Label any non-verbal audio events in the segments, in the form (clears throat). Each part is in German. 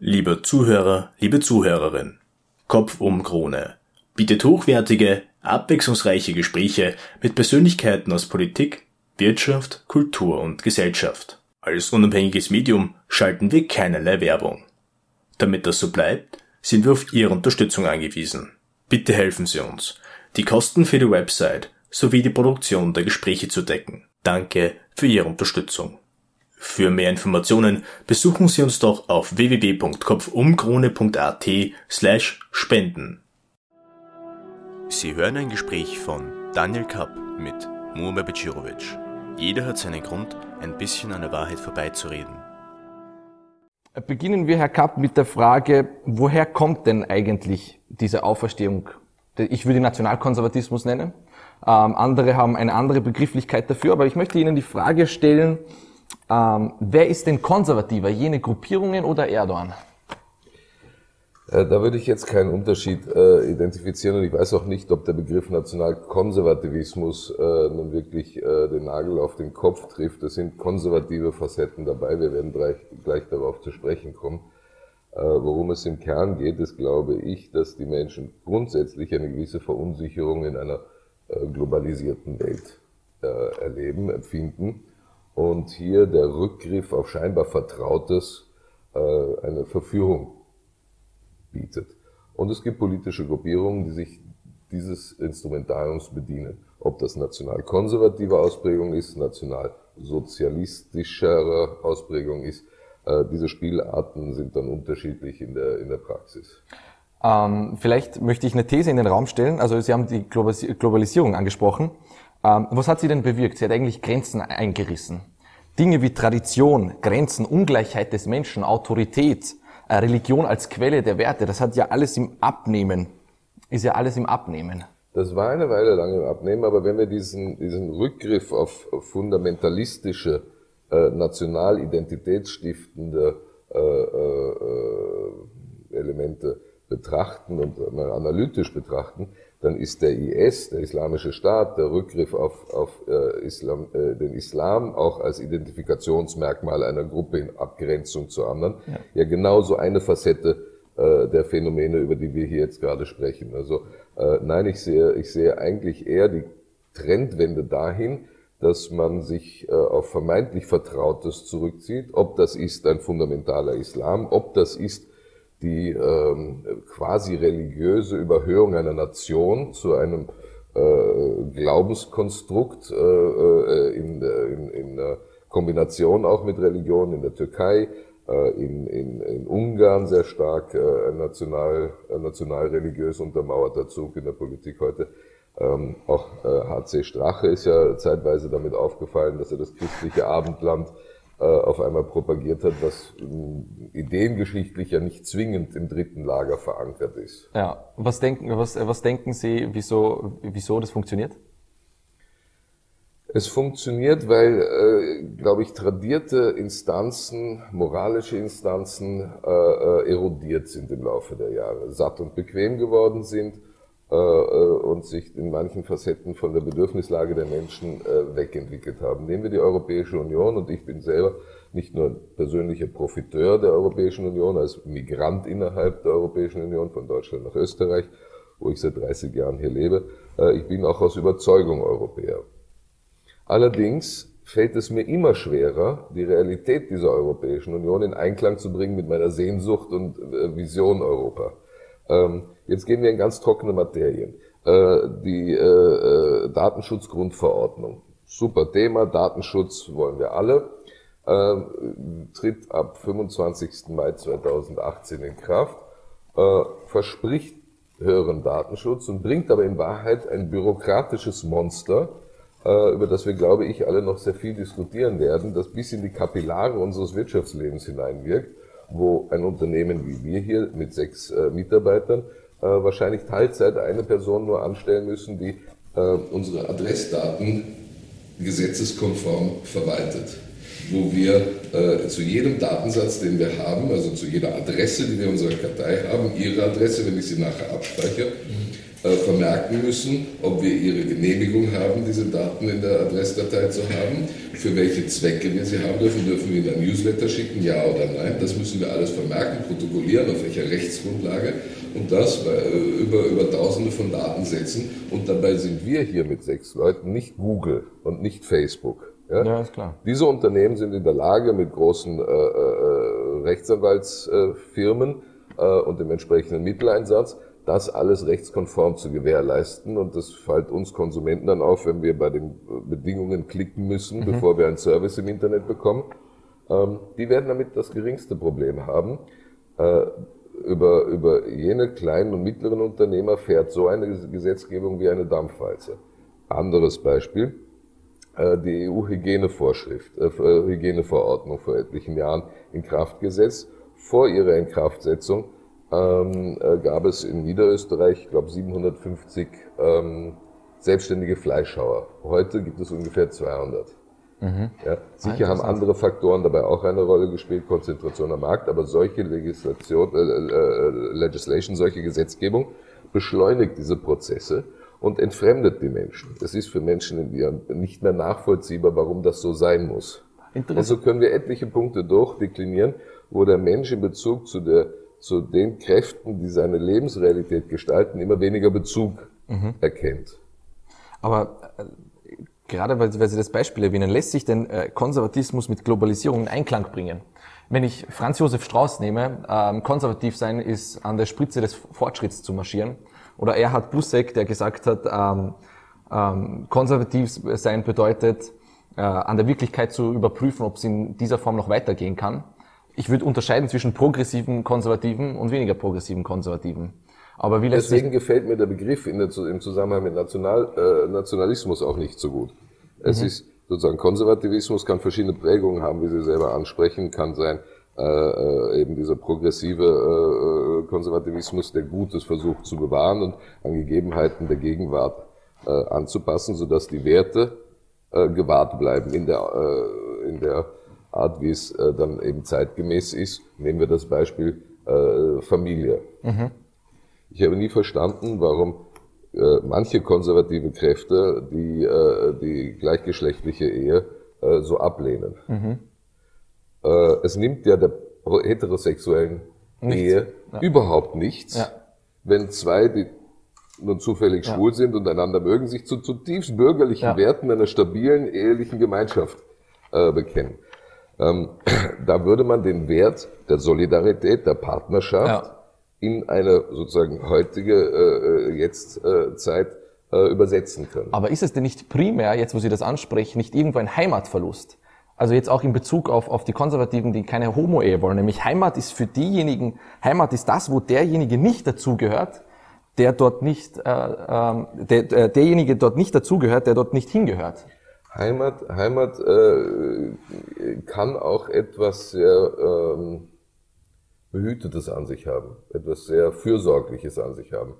Lieber Zuhörer, liebe Zuhörerin, Kopf um Krone bietet hochwertige, abwechslungsreiche Gespräche mit Persönlichkeiten aus Politik, Wirtschaft, Kultur und Gesellschaft. Als unabhängiges Medium schalten wir keinerlei Werbung. Damit das so bleibt, sind wir auf Ihre Unterstützung angewiesen. Bitte helfen Sie uns, die Kosten für die Website sowie die Produktion der Gespräche zu decken. Danke für Ihre Unterstützung. Für mehr Informationen besuchen Sie uns doch auf www.kopfumkrone.at slash spenden. Sie hören ein Gespräch von Daniel Kapp mit Muamer Becirovic. Jeder hat seinen Grund, ein bisschen an der Wahrheit vorbeizureden. Beginnen wir, Herr Kapp, mit der Frage, woher kommt denn eigentlich diese Auferstehung? Ich würde Nationalkonservatismus nennen. Ähm, andere haben eine andere Begrifflichkeit dafür, aber ich möchte Ihnen die Frage stellen, ähm, wer ist denn konservativer, jene Gruppierungen oder Erdogan? Äh, da würde ich jetzt keinen Unterschied äh, identifizieren und ich weiß auch nicht, ob der Begriff Nationalkonservativismus äh, nun wirklich äh, den Nagel auf den Kopf trifft. Es sind konservative Facetten dabei. Wir werden gleich, gleich darauf zu sprechen kommen. Äh, worum es im Kern geht, ist, glaube ich, dass die Menschen grundsätzlich eine gewisse Verunsicherung in einer äh, globalisierten Welt erleben, empfinden und hier der Rückgriff auf scheinbar Vertrautes eine Verführung bietet. Und es gibt politische Gruppierungen, die sich dieses Instrumentariums bedienen. Ob das national-konservative Ausprägung ist, national-sozialistischere Ausprägung ist, äh, diese Spielarten sind dann unterschiedlich in der, in der Praxis. Ähm, vielleicht möchte ich eine These in den Raum stellen. Also Sie haben die Globalisierung angesprochen. Ähm, was hat sie denn bewirkt? Sie hat eigentlich Grenzen eingerissen. Dinge wie Tradition, Grenzen, Ungleichheit des Menschen, Autorität, äh, Religion als Quelle der Werte, das hat ja alles im Abnehmen, ist ja alles im Abnehmen. Das war eine Weile lang im Abnehmen, aber wenn wir diesen, diesen Rückgriff auf fundamentalistische, äh, nationalidentitätsstiftende äh, äh, Elemente betrachten und mal analytisch betrachten, dann ist der IS, der Islamische Staat, der Rückgriff auf, auf äh, Islam, äh, den Islam auch als Identifikationsmerkmal einer Gruppe in Abgrenzung zu anderen, ja, ja genauso eine Facette äh, der Phänomene, über die wir hier jetzt gerade sprechen. Also äh, nein, ich sehe, ich sehe eigentlich eher die Trendwende dahin, dass man sich äh, auf vermeintlich Vertrautes zurückzieht, ob das ist ein fundamentaler Islam, ob das ist die ähm, quasi religiöse Überhöhung einer Nation zu einem äh, Glaubenskonstrukt äh, äh in, in, in Kombination auch mit Religion in der Türkei, äh, in, in, in Ungarn sehr stark äh, national, national religiös untermauerter Zug in der Politik heute. Ähm, auch HC Strache ist ja zeitweise damit aufgefallen, dass er das christliche Abendland äh, auf einmal propagiert hat, was ideengeschichtlich ja nicht zwingend im dritten Lager verankert ist. Ja, was denken, was, was denken Sie, wieso, wieso das funktioniert? Es funktioniert, weil, äh, glaube ich, tradierte Instanzen, moralische Instanzen äh, äh, erodiert sind im Laufe der Jahre, satt und bequem geworden sind äh, äh, und sich in manchen Facetten von der Bedürfnislage der Menschen äh, wegentwickelt haben. Nehmen wir die Europäische Union und ich bin selber nicht nur persönlicher Profiteur der Europäischen Union, als Migrant innerhalb der Europäischen Union von Deutschland nach Österreich, wo ich seit 30 Jahren hier lebe. Ich bin auch aus Überzeugung Europäer. Allerdings fällt es mir immer schwerer, die Realität dieser Europäischen Union in Einklang zu bringen mit meiner Sehnsucht und Vision Europa. Ähm, jetzt gehen wir in ganz trockene Materien. Äh, die äh, äh, Datenschutzgrundverordnung. Super Thema, Datenschutz wollen wir alle. Ähm, tritt ab 25. Mai 2018 in Kraft, verspricht höheren Datenschutz und bringt aber in Wahrheit ein bürokratisches Monster, über das wir, glaube ich, alle noch sehr viel diskutieren werden, das bis in die Kapillare unseres Wirtschaftslebens hineinwirkt wo ein Unternehmen wie wir hier mit sechs äh, Mitarbeitern äh, wahrscheinlich Teilzeit eine Person nur anstellen müssen, die äh, unsere Adressdaten gesetzeskonform verwaltet. Wo wir äh, zu jedem Datensatz, den wir haben, also zu jeder Adresse, die wir in unserer Kartei haben, Ihre Adresse, wenn ich sie nachher abspeichere, äh, vermerken müssen, ob wir ihre Genehmigung haben, diese Daten in der Adressdatei zu haben, für welche Zwecke wir sie haben dürfen, dürfen wir ihnen ein Newsletter schicken, ja oder nein, das müssen wir alles vermerken, protokollieren, auf welcher Rechtsgrundlage und das äh, über, über tausende von Datensätzen und dabei sind wir hier mit sechs Leuten nicht Google und nicht Facebook. Ja, ja ist klar. Diese Unternehmen sind in der Lage, mit großen äh, äh, Rechtsanwaltsfirmen äh, und dem entsprechenden Mitteleinsatz das alles rechtskonform zu gewährleisten. Und das fällt uns Konsumenten dann auf, wenn wir bei den Bedingungen klicken müssen, mhm. bevor wir einen Service im Internet bekommen. Ähm, die werden damit das geringste Problem haben. Äh, über, über jene kleinen und mittleren Unternehmer fährt so eine Gesetzgebung wie eine Dampfwalze. Anderes Beispiel, äh, die EU-Hygienevorschrift, äh, Hygieneverordnung vor etlichen Jahren in Kraft gesetzt. Vor ihrer Inkraftsetzung ähm, äh, gab es in Niederösterreich, ich glaube 750 ähm, selbstständige Fleischhauer. Heute gibt es ungefähr 200. Mhm. Ja, sicher haben andere Faktoren dabei auch eine Rolle gespielt, Konzentration am Markt, aber solche Legislation, äh, äh, Legislation, solche Gesetzgebung beschleunigt diese Prozesse und entfremdet die Menschen. Es ist für Menschen nicht mehr nachvollziehbar, warum das so sein muss. Und so können wir etliche Punkte durchdeklinieren, wo der Mensch in Bezug zu der zu den Kräften, die seine Lebensrealität gestalten, immer weniger Bezug mhm. erkennt. Aber äh, gerade weil, weil Sie das Beispiel erwähnen, lässt sich denn äh, Konservatismus mit Globalisierung in Einklang bringen? Wenn ich Franz Josef Strauß nehme, ähm, konservativ sein ist an der Spitze des Fortschritts zu marschieren. Oder Erhard Busseck, der gesagt hat, ähm, ähm, konservativ sein bedeutet, äh, an der Wirklichkeit zu überprüfen, ob es in dieser Form noch weitergehen kann ich würde unterscheiden zwischen progressiven Konservativen und weniger progressiven Konservativen. Aber wie Deswegen gefällt mir der Begriff in der, im Zusammenhang mit National, äh, Nationalismus auch nicht so gut. Es mhm. ist sozusagen Konservativismus kann verschiedene Prägungen haben, wie Sie selber ansprechen, kann sein äh, äh eben dieser progressive äh, äh, Konservativismus, der Gutes versucht zu bewahren und an Gegebenheiten der Gegenwart äh, anzupassen, sodass die Werte äh, gewahrt bleiben in der, äh, in der Art, wie es äh, dann eben zeitgemäß ist. Nehmen wir das Beispiel äh, Familie. Mhm. Ich habe nie verstanden, warum äh, manche konservative Kräfte die, äh, die gleichgeschlechtliche Ehe äh, so ablehnen. Mhm. Äh, es nimmt ja der heterosexuellen nichts. Ehe ja. überhaupt nichts, ja. wenn zwei, die nun zufällig ja. schwul sind und einander mögen, sich zu zutiefst bürgerlichen Werten einer stabilen ehelichen Gemeinschaft bekennen. Ähm, (clears throat) da würde man den Wert der Solidarität, der Partnerschaft ja. in eine sozusagen heutige äh, äh jetzt äh, Zeit äh, übersetzen können. Aber ist es denn nicht primär, jetzt wo Sie das ansprechen, nicht irgendwo ein Heimatverlust? Also jetzt auch in Bezug auf, auf die Konservativen, die keine Homo-Ehe wollen. Nämlich Heimat ist für diejenigen, Heimat ist das, wo derjenige nicht dazugehört, der dort nicht, äh, äh, der, äh, derjenige dort nicht dazugehört, der dort nicht hingehört. Heimat, Heimat äh, kann auch etwas sehr ähm, Behütetes an sich haben, etwas sehr Fürsorgliches an sich haben.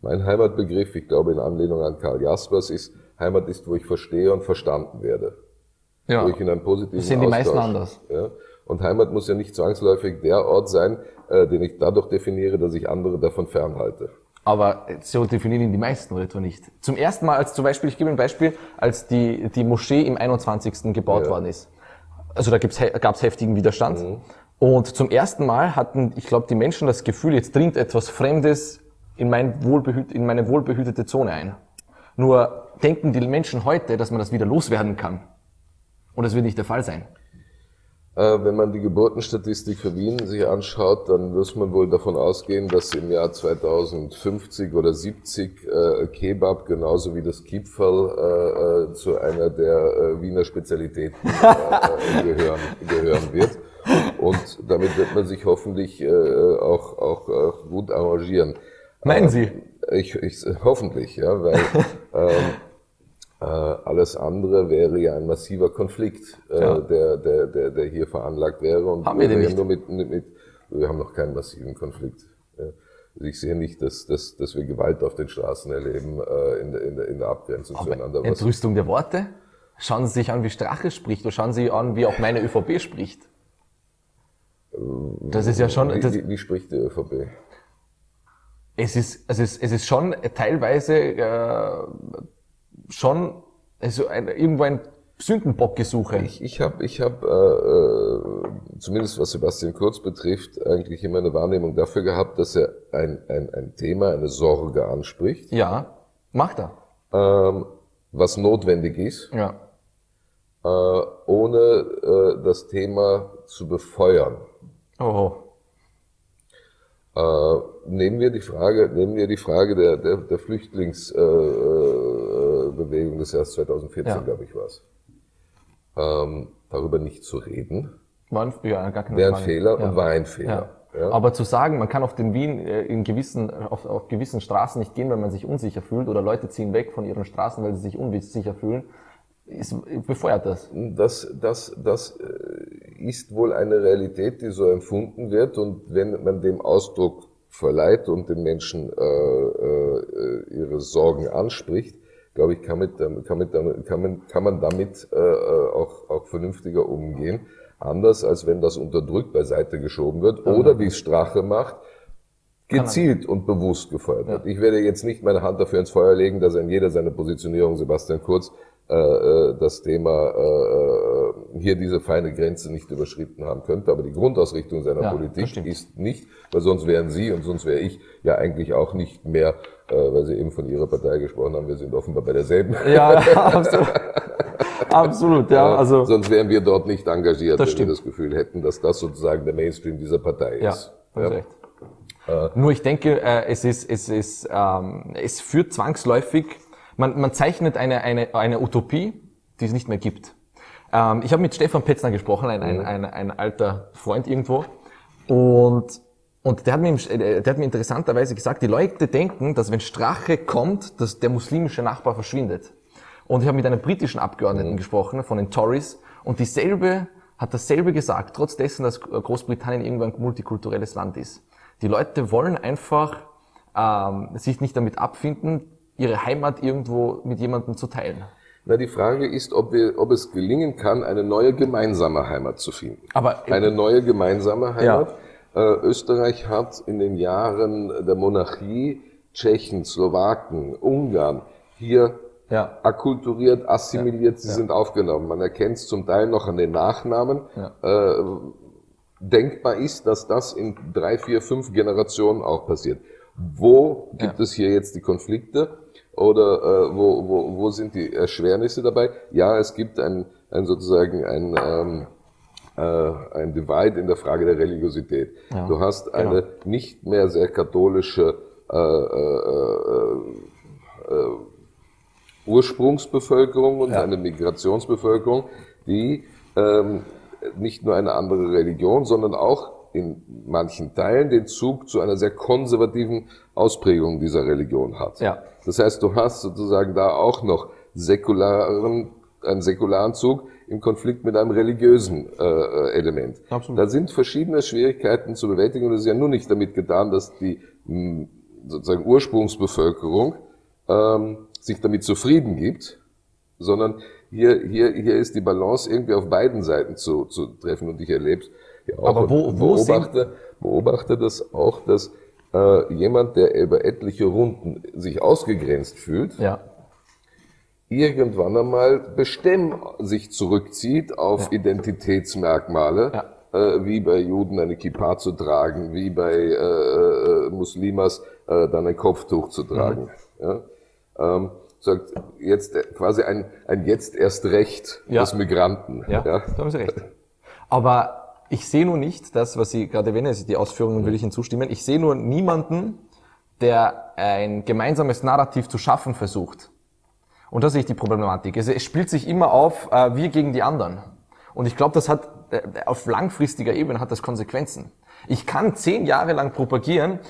Mein Heimatbegriff, ich glaube in Anlehnung an Karl Jaspers, ist, Heimat ist, wo ich verstehe und verstanden werde. Ja. Wo ich in einem positiven das sehen die meisten anders. Ja. Und Heimat muss ja nicht zwangsläufig der Ort sein, äh, den ich dadurch definiere, dass ich andere davon fernhalte. Aber so definieren ihn die meisten oder etwa nicht. Zum ersten Mal, als zum Beispiel, ich gebe ein Beispiel, als die, die Moschee im 21. gebaut ja. worden ist. Also da gab es heftigen Widerstand. Mhm. Und zum ersten Mal hatten, ich glaube, die Menschen das Gefühl, jetzt dringt etwas Fremdes in, mein wohlbehüt, in meine wohlbehütete Zone ein. Nur denken die Menschen heute, dass man das wieder loswerden kann. Und das wird nicht der Fall sein. Äh, wenn man die Geburtenstatistik für Wien sich anschaut, dann muss man wohl davon ausgehen, dass im Jahr 2050 oder 70 äh, Kebab genauso wie das Kipferl äh, äh, zu einer der äh, Wiener Spezialitäten äh, gehören, gehören wird. Und damit wird man sich hoffentlich auch, auch, auch gut arrangieren. Meinen Sie? Ich, ich, hoffentlich, ja, weil (laughs) ähm, äh, alles andere wäre ja ein massiver Konflikt, äh, ja. der, der, der, der hier veranlagt wäre. Und haben wir den nicht? Mit, mit, mit, wir haben noch keinen massiven Konflikt. Ich sehe nicht, dass, dass, dass wir Gewalt auf den Straßen erleben äh, in, der, in, der, in der Abgrenzung Aber zueinander. Entrüstung der Worte? Schauen Sie sich an, wie Strache spricht, oder schauen Sie an, wie auch meine ÖVP spricht. Das ist ja schon. Wie, wie, wie spricht die ÖVP? es ist, es ist, es ist schon teilweise äh, schon also ein, irgendwo ein Sündenbockgesuche. Ich, ich habe, ich hab, äh, äh, zumindest was Sebastian Kurz betrifft, eigentlich immer eine Wahrnehmung dafür gehabt, dass er ein, ein, ein Thema, eine Sorge anspricht. Ja, macht er. Ähm, was notwendig ist, Ja. äh, ohne äh, das Thema zu befeuern. Oh. Äh, nehmen wir die Frage, nehmen wir die Frage der, der, der Flüchtlingsbewegung äh, Bewegung des Jahres 2014, Ja. glaube ich, war's. Ähm, darüber nicht zu reden, War ein, ja, gar keine wäre ein. Fehler ja. und war ein. Fehler. Ja. Aber zu sagen, man kann auf den Wien äh, in gewissen, auf, auf gewissen Straßen nicht gehen, weil man sich unsicher fühlt, oder Leute ziehen weg von ihren Straßen, weil sie sich unsicher fühlen, ist, befeuert das. Das, das, das äh, ist wohl eine Realität, die so empfunden wird. Und wenn man dem Ausdruck verleiht und den Menschen äh, äh, ihre Sorgen anspricht, glaube ich, kann, mit, damit- kann, mit, damit- kann, man, kann man damit äh, äh, auch, auch vernünftiger umgehen. Anders als wenn das unterdrückt beiseite geschoben wird oder wie es Strache macht, gezielt und bewusst gefeuert wird. Ich werde jetzt nicht meine Hand dafür ins Feuer legen, dass er in jeder seiner Positionierung, Sebastian Kurz, äh, äh, das Thema äh, äh, hier diese feine Grenze nicht überschritten haben könnte. Aber die Grundausrichtung seiner Ja, Politik ist nicht, weil sonst wären Sie und sonst wäre ich ja eigentlich auch nicht mehr, äh, weil Sie eben von Ihrer Partei gesprochen haben, wir sind offenbar bei derselben. Ja, (laughs) absolut. absolut, ja. Also, sonst wären wir dort nicht engagiert, wenn stimmt. wir das Gefühl hätten, dass das sozusagen der Mainstream dieser Partei ja, ist. hast Ja. recht. Nur ich denke, äh, es ist, es ist, ähm, es führt zwangsläufig, man, man zeichnet eine, eine, eine Utopie, die es nicht mehr gibt. Ähm, ich habe mit Stefan Petzner gesprochen, ein, ein, ein, ein alter Freund irgendwo, und, und der hat, mir, äh, der hat mir interessanterweise gesagt, die Leute denken, dass wenn Strache kommt, dass der muslimische Nachbar verschwindet. Und ich habe mit einer britischen Abgeordneten gesprochen, von den Tories, und dieselbe hat dasselbe gesagt, trotz dessen, dass Großbritannien irgendwann ein multikulturelles Land ist. Die Leute wollen einfach ähm, sich nicht damit abfinden, ihre Heimat irgendwo mit jemandem zu teilen. Na, die Frage ist, ob, wir, ob es gelingen kann, eine neue gemeinsame Heimat zu finden. Aber Eine neue gemeinsame Heimat. Äh, Österreich hat in den Jahren der Monarchie Tschechen, Slowaken, Ungarn hier Ja. akkulturiert, assimiliert, sie sind aufgenommen. Man erkennt es zum Teil noch an den Nachnamen. Äh, denkbar ist, dass das in drei, vier, fünf Generationen auch passiert. Wo gibt es hier jetzt die Konflikte oder äh, wo, wo, wo sind die Erschwernisse dabei? Ja, es gibt ein, ein sozusagen ein, ähm, äh, ein Divide in der Frage der Religiosität. Ja, du hast eine nicht mehr sehr katholische äh, äh, äh, äh, Ursprungsbevölkerung und eine Migrationsbevölkerung, die ähm, nicht nur eine andere Religion, sondern auch in manchen Teilen den Zug zu einer sehr konservativen Ausprägung dieser Religion hat. Ja. Das heißt, du hast sozusagen da auch noch säkularen, einen säkularen Zug im Konflikt mit einem religiösen äh, Element. Absolut. Da sind verschiedene Schwierigkeiten zu bewältigen und es ist ja nur nicht damit getan, dass die mh, sozusagen Ursprungsbevölkerung ähm, sich damit zufrieden gibt, sondern hier, hier, hier ist die Balance irgendwie auf beiden Seiten zu, zu treffen und ich erlebe ja auch Aber wo- wo beobachte, beobachte das auch, dass äh, jemand, der über etliche Runden sich ausgegrenzt fühlt, Ja. irgendwann einmal bestemm sich zurückzieht auf Identitätsmerkmale, äh, wie bei Juden eine Kippa zu tragen, wie bei äh, äh, Muslimas äh, dann ein Kopftuch zu tragen. Ja? Ähm, sagt jetzt äh, quasi ein, ein jetzt erst Recht Ja. des Migranten. Ja, da haben Sie recht. Aber ich sehe nur nicht das, was Sie gerade erwähnen, also die Ausführungen würde ich Ihnen zustimmen. Ich sehe nur niemanden, der ein gemeinsames Narrativ zu schaffen versucht. Und da sehe ich die Problematik. Es, es spielt sich immer auf, äh, wir gegen die anderen. Und ich glaube, das hat äh, auf langfristiger Ebene hat das Konsequenzen. Ich kann zehn Jahre lang propagieren,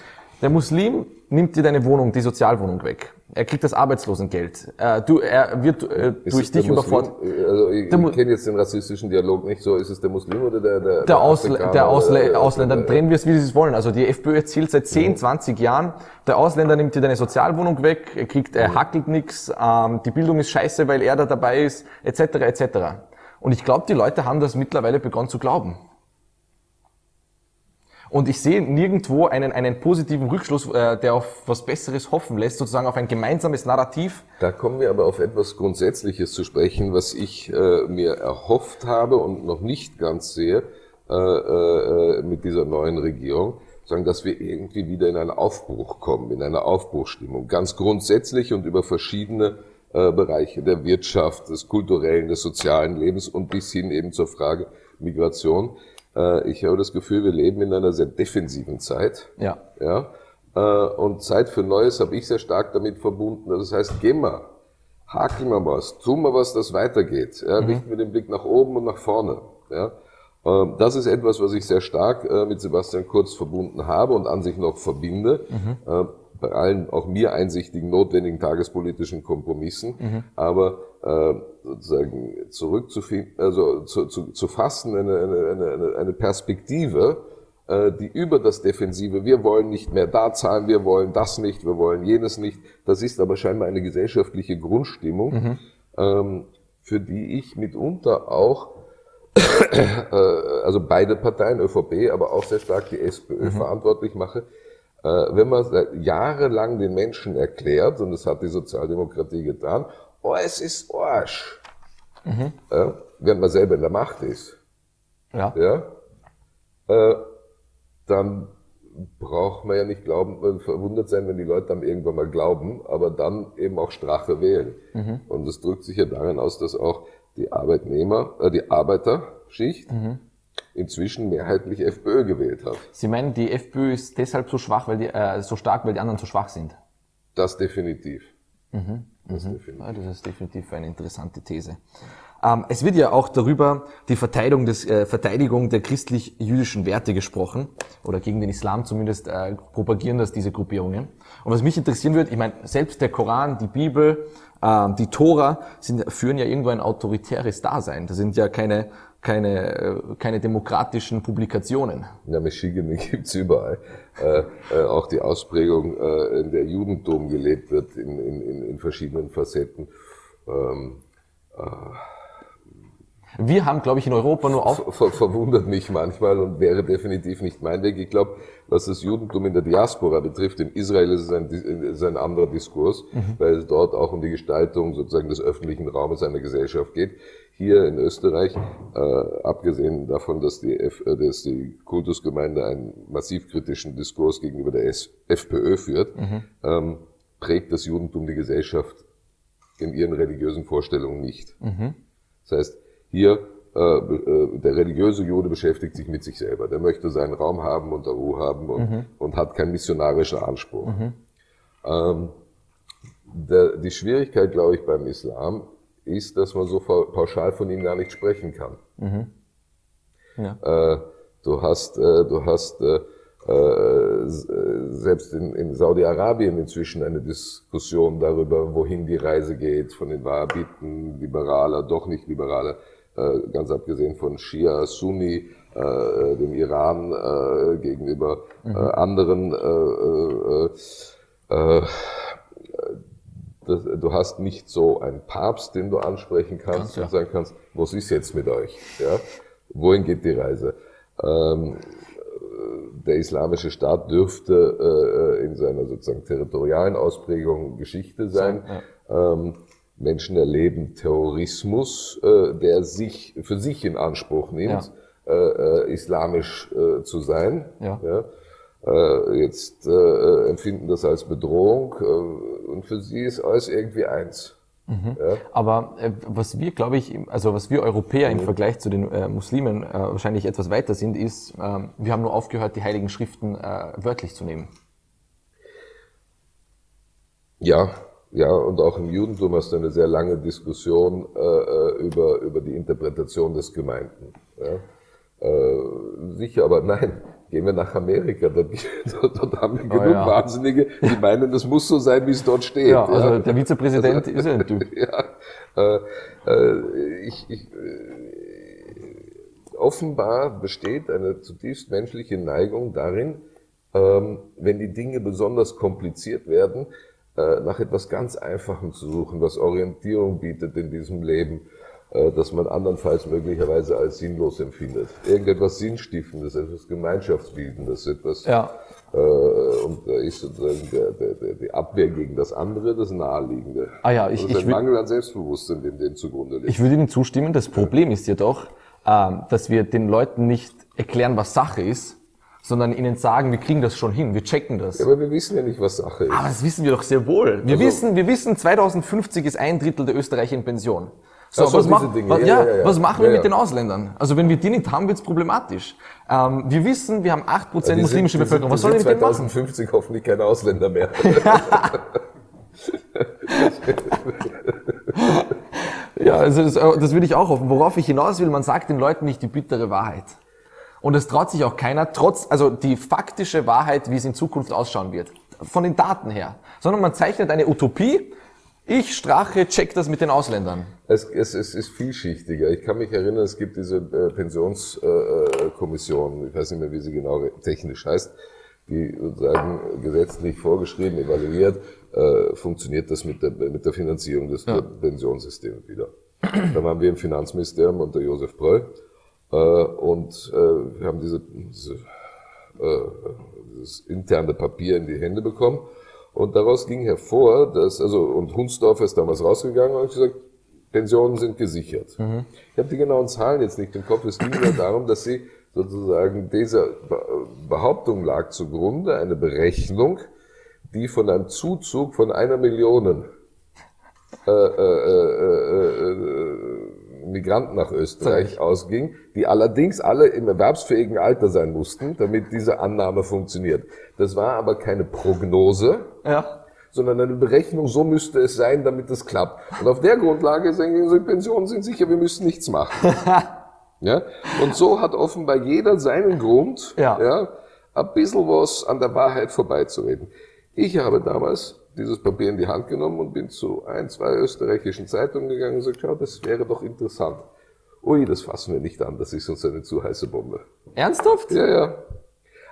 der Muslim nimmt dir deine Wohnung, die Sozialwohnung weg. Er kriegt das Arbeitslosengeld. Äh, du, er wird äh, durch dich überfordert. Also ich, Der ich kenne jetzt den rassistischen Dialog nicht so. Ist es der Muslim oder der der, Der, Ausl Afrikaner der Ausl oder der- Ausländer, der- drehen wir es, wie sie es wollen. Also die FPÖ erzählt seit 10, 20 Jahren, der Ausländer nimmt dir deine Sozialwohnung weg, er kriegt, er hackelt nix, ähm, die Bildung ist scheiße, weil er da dabei ist, etc., etc. Und ich glaube, die Leute haben das mittlerweile begonnen zu glauben. Und ich sehe nirgendwo einen, einen positiven Rückschluss, äh, der auf was Besseres hoffen lässt, sozusagen auf ein gemeinsames Narrativ. Da kommen wir aber auf etwas Grundsätzliches zu sprechen, was ich äh, mir erhofft habe und noch nicht ganz sehe äh, äh, mit dieser neuen Regierung, sagen, dass wir irgendwie wieder in einen Aufbruch kommen, in eine Aufbruchstimmung, ganz grundsätzlich und über verschiedene äh, Bereiche der Wirtschaft, des kulturellen, des sozialen Lebens und bis hin eben zur Frage Migration. Äh, ich habe das Gefühl, wir leben in einer sehr defensiven Zeit. Ja. ja? Äh, und Zeit für Neues habe ich sehr stark damit verbunden. Das heißt, gehen wir, hakeln wir was, tun wir was, das weitergeht. Ja? Mhm. Richten wir den Blick nach oben und nach vorne. Ja? Ähm, das ist etwas, was ich sehr stark äh, mit Sebastian Kurz verbunden habe und an sich noch verbinde. Mhm. Bei allen auch mir einsichtigen notwendigen tagespolitischen Kompromissen. Mhm. Aber äh, sozusagen zurückzufinden, also zu, zu, zu fassen, eine, eine, eine, eine Perspektive, äh, die über das Defensive, wir wollen nicht mehr da zahlen, wir wollen das nicht, wir wollen jenes nicht, das ist aber scheinbar eine gesellschaftliche Grundstimmung, mhm. ähm, für die ich mitunter auch äh, also beide Parteien, ÖVP, aber auch sehr stark die SPÖ mhm. verantwortlich mache. Äh, wenn man jahrelang den Menschen erklärt, und das hat die Sozialdemokratie getan, oh, es ist Arsch, mhm. ja, während man selber in der Macht ist, ja. Ja, äh, dann braucht man ja nicht glauben, verwundert sein, wenn die Leute dann irgendwann mal glauben, aber dann eben auch Strache wählen. Mhm. Und das drückt sich ja darin aus, dass auch die Arbeitnehmer, äh, die Arbeiterschicht mhm. Inzwischen mehrheitlich FPÖ gewählt hat. Sie meinen, die FPÖ ist deshalb so schwach, weil die, äh, so stark, weil die anderen so schwach sind? Das definitiv. Mhm. Das, mhm. definitiv. Ja, das ist definitiv eine interessante These. Ähm, es wird ja auch darüber die Verteidigung, des, äh, Verteidigung der christlich-jüdischen Werte gesprochen oder gegen den Islam zumindest äh, propagieren das diese Gruppierungen. Und was mich interessieren würde, ich meine, selbst der Koran, die Bibel, äh, die Tora sind, führen ja irgendwo ein autoritäres Dasein. Das sind ja keine keine, äh, keine demokratischen Publikationen. Ja, Michigan (laughs) gibt's überall. Äh, äh, auch die Ausprägung, äh, in der Judentum gelebt wird, in, in, in verschiedenen Facetten. Ähm, äh, wir haben, glaube ich, in Europa nur auch... Ver verwundert mich manchmal und wäre definitiv nicht mein Weg. Ich glaube, was das Judentum in der Diaspora betrifft, in Israel ist es ein, ist ein anderer Diskurs, mhm. weil es dort auch um die Gestaltung sozusagen des öffentlichen Raumes einer Gesellschaft geht. Hier in Österreich, äh, abgesehen davon, dass die, F, äh, dass die Kultusgemeinde einen massiv kritischen Diskurs gegenüber der S FPÖ führt, mhm. ähm, prägt das Judentum die Gesellschaft in ihren religiösen Vorstellungen nicht. Mhm. Das heißt, hier, äh, äh, der religiöse Jude beschäftigt sich mit sich selber. Der möchte seinen Raum haben und Ruhe haben und, mhm. und hat keinen missionarischen Anspruch. Mhm. Ähm, der, die Schwierigkeit, glaube ich, beim Islam ist, dass man so pauschal von ihm gar nicht sprechen kann. Mhm. Ja. Äh, du hast, äh, du hast äh, äh selbst in, in Saudi-Arabien inzwischen eine Diskussion darüber, wohin die Reise geht, von den Wahhabiten, liberaler, doch nicht liberaler äh, ganz abgesehen von Shia, Sunni, äh, dem Iran gegenüber mhm. anderen. Das, du hast nicht so einen Papst, den du ansprechen kannst ja. und sagen kannst, was ist jetzt mit euch? Ja? Wohin geht die Reise? Ähm, der islamische Staat dürfte äh, in seiner sozusagen territorialen Ausprägung Geschichte sein. Ja. Ähm, Menschen erleben Terrorismus, äh, der sich für sich in Anspruch nimmt, ja. äh, äh, islamisch äh, zu sein. Ja. Äh, jetzt äh, empfinden das als Bedrohung äh, und für sie ist alles irgendwie eins. Mhm. Ja. Aber äh, was wir, glaube ich, also was wir Europäer mhm. im Vergleich zu den äh, Muslimen äh, wahrscheinlich etwas weiter sind, ist, äh, wir haben nur aufgehört, die heiligen Schriften äh, wörtlich zu nehmen. Ja, ja, und auch im Judentum hast du eine sehr lange Diskussion äh, äh, über, über die Interpretation des Gemeinten. Ja? Äh, sicher, aber nein, gehen wir nach Amerika, dort, (laughs) dort, haben wir oh, genug ja. Wahnsinnige, die meinen, das muss so sein, wie es dort steht. Ja, also ja. der Vizepräsident also, ist ja ein Typ. (laughs) Ja, äh, äh, ich, ich, äh, offenbar besteht eine zutiefst menschliche Neigung darin, ähm, wenn die Dinge besonders kompliziert werden, äh, nach etwas ganz Einfachem zu suchen, was Orientierung bietet in diesem Leben. Äh, das man andernfalls möglicherweise als sinnlos empfindet. Irgendetwas Sinnstiftendes, etwas Gemeinschaftsbildendes, etwas Ja. äh, und da ist sozusagen der, der, die Abwehr gegen das andere das Naheliegende. Ah ja, ich- das ich würd- Mangel an Selbstbewusstsein, dem dem zugrunde liegt. Ich würde Ihnen zustimmen, das Problem ist jedoch, ähm, dass wir den Leuten nicht erklären, was Sache ist, sondern ihnen sagen, wir kriegen das schon hin, wir checken das. Aber wir wissen ja nicht, was Sache ist. Aber das wissen wir doch sehr wohl. Wir Also- wissen, wir wissen, 2050 ist ein Drittel der Österreicher in Pension. So, was, was, Ja, ja, ja, was machen wir mit den Ausländern? Also wenn wir die nicht haben, wird's problematisch. Ähm, wir wissen, wir haben 8% Die muslimische sind- Bevölkerung. Was sollen wir mit denen machen? 2050 hoffentlich keine Ausländer mehr. (laughs) Ja, also das, äh, das würde ich auch hoffen. Worauf ich hinaus will, man sagt den Leuten nicht die bittere Wahrheit. Und es traut sich auch keiner, trotz, also die faktische Wahrheit, wie es in Zukunft ausschauen wird. Von den Daten her. Sondern man zeichnet eine Utopie. Ich, Strache, check das mit den Ausländern. Es, es, es ist vielschichtiger. Ich kann mich erinnern, es gibt diese äh, Pensionskommission, ich weiß nicht mehr, wie sie genau technisch heißt, die sozusagen gesetzlich vorgeschrieben, evaluiert, äh, funktioniert das mit der, mit der Finanzierung des Pensionssystems wieder. Da waren wir im Finanzministerium unter Josef Pröll äh, und äh, wir haben diese, diese äh, dieses interne Papier in die Hände bekommen. Und daraus ging hervor, dass, also, und Hunsdorf ist damals rausgegangen und hat gesagt, Pensionen sind gesichert. Ich habe die genauen Zahlen jetzt nicht im Kopf. Es ging nur darum, dass sie sozusagen dieser Be- Behauptung lag zugrunde eine Berechnung, die von einem Zuzug von einer Million äh, äh, äh, äh, Migranten nach Österreich ausging, die allerdings alle im erwerbsfähigen Alter sein mussten, damit diese Annahme funktioniert. Das war aber keine Prognose, Ja. sondern eine Berechnung, so müsste es sein, damit es klappt. Und auf der Grundlage sagen sie, Pensionen sind sicher, wir müssen nichts machen. (laughs) ja? Und so hat offenbar jeder seinen Grund, Ja. Ja, ein bisschen was an der Wahrheit vorbeizureden. Ich habe damals dieses Papier in die Hand genommen und bin zu ein, zwei österreichischen Zeitungen gegangen und gesagt, schau, das wäre doch interessant. Ui, das fassen wir nicht an, das ist uns eine zu heiße Bombe. Ernsthaft? Ja, ja.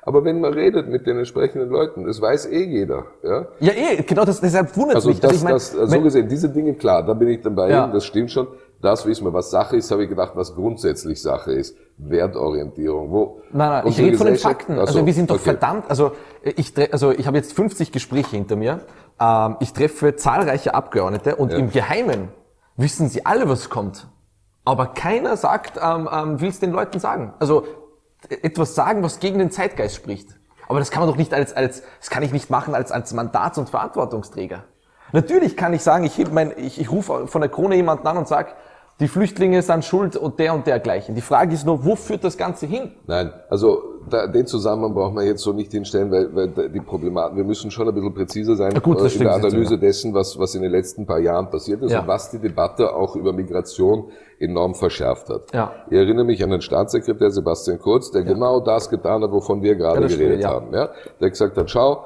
Aber wenn man redet mit den entsprechenden Leuten, das weiß eh jeder. Ja? Ja, eh, genau, das, deshalb wundert Also, mich. das, ich mein, das, also so gesehen, diese Dinge, klar, da bin ich dann bei Ja. Ihnen, das stimmt schon. Das wissen wir, was Sache ist, habe ich gedacht, was grundsätzlich Sache ist. Wertorientierung. Wo Nein, nein, ich rede von den Fakten. Ach so, Also wir sind doch okay. verdammt, also ich, also ich habe jetzt 50 Gespräche hinter mir. Ähm, ich treffe zahlreiche Abgeordnete und Ja. im Geheimen wissen sie alle, was kommt. Aber keiner sagt, ähm, ähm, will es den Leuten sagen. Also e- etwas sagen, was gegen den Zeitgeist spricht. Aber das kann man doch nicht als, als das kann ich nicht machen als, als Mandats- und Verantwortungsträger. Natürlich kann ich sagen, ich, heb mein, ich, ich rufe von der Krone jemanden an und sage, die Flüchtlinge sind schuld und der und dergleichen. Die Frage ist nur, wo führt das Ganze hin? Nein, also da, den Zusammenhang braucht man jetzt so nicht hinstellen, weil, weil die Problematik, wir müssen schon ein bisschen präziser sein Na gut, das äh, in stimmt der jetzt, Analyse ja. dessen, was, was in den letzten paar Jahren passiert ist Ja. und was die Debatte auch über Migration enorm verschärft hat. Ja. Ich erinnere mich an den Staatssekretär Sebastian Kurz, der genau das getan hat, wovon wir gerade Ja, stimmt, geredet ja. haben. Ja? Der gesagt hat, schau,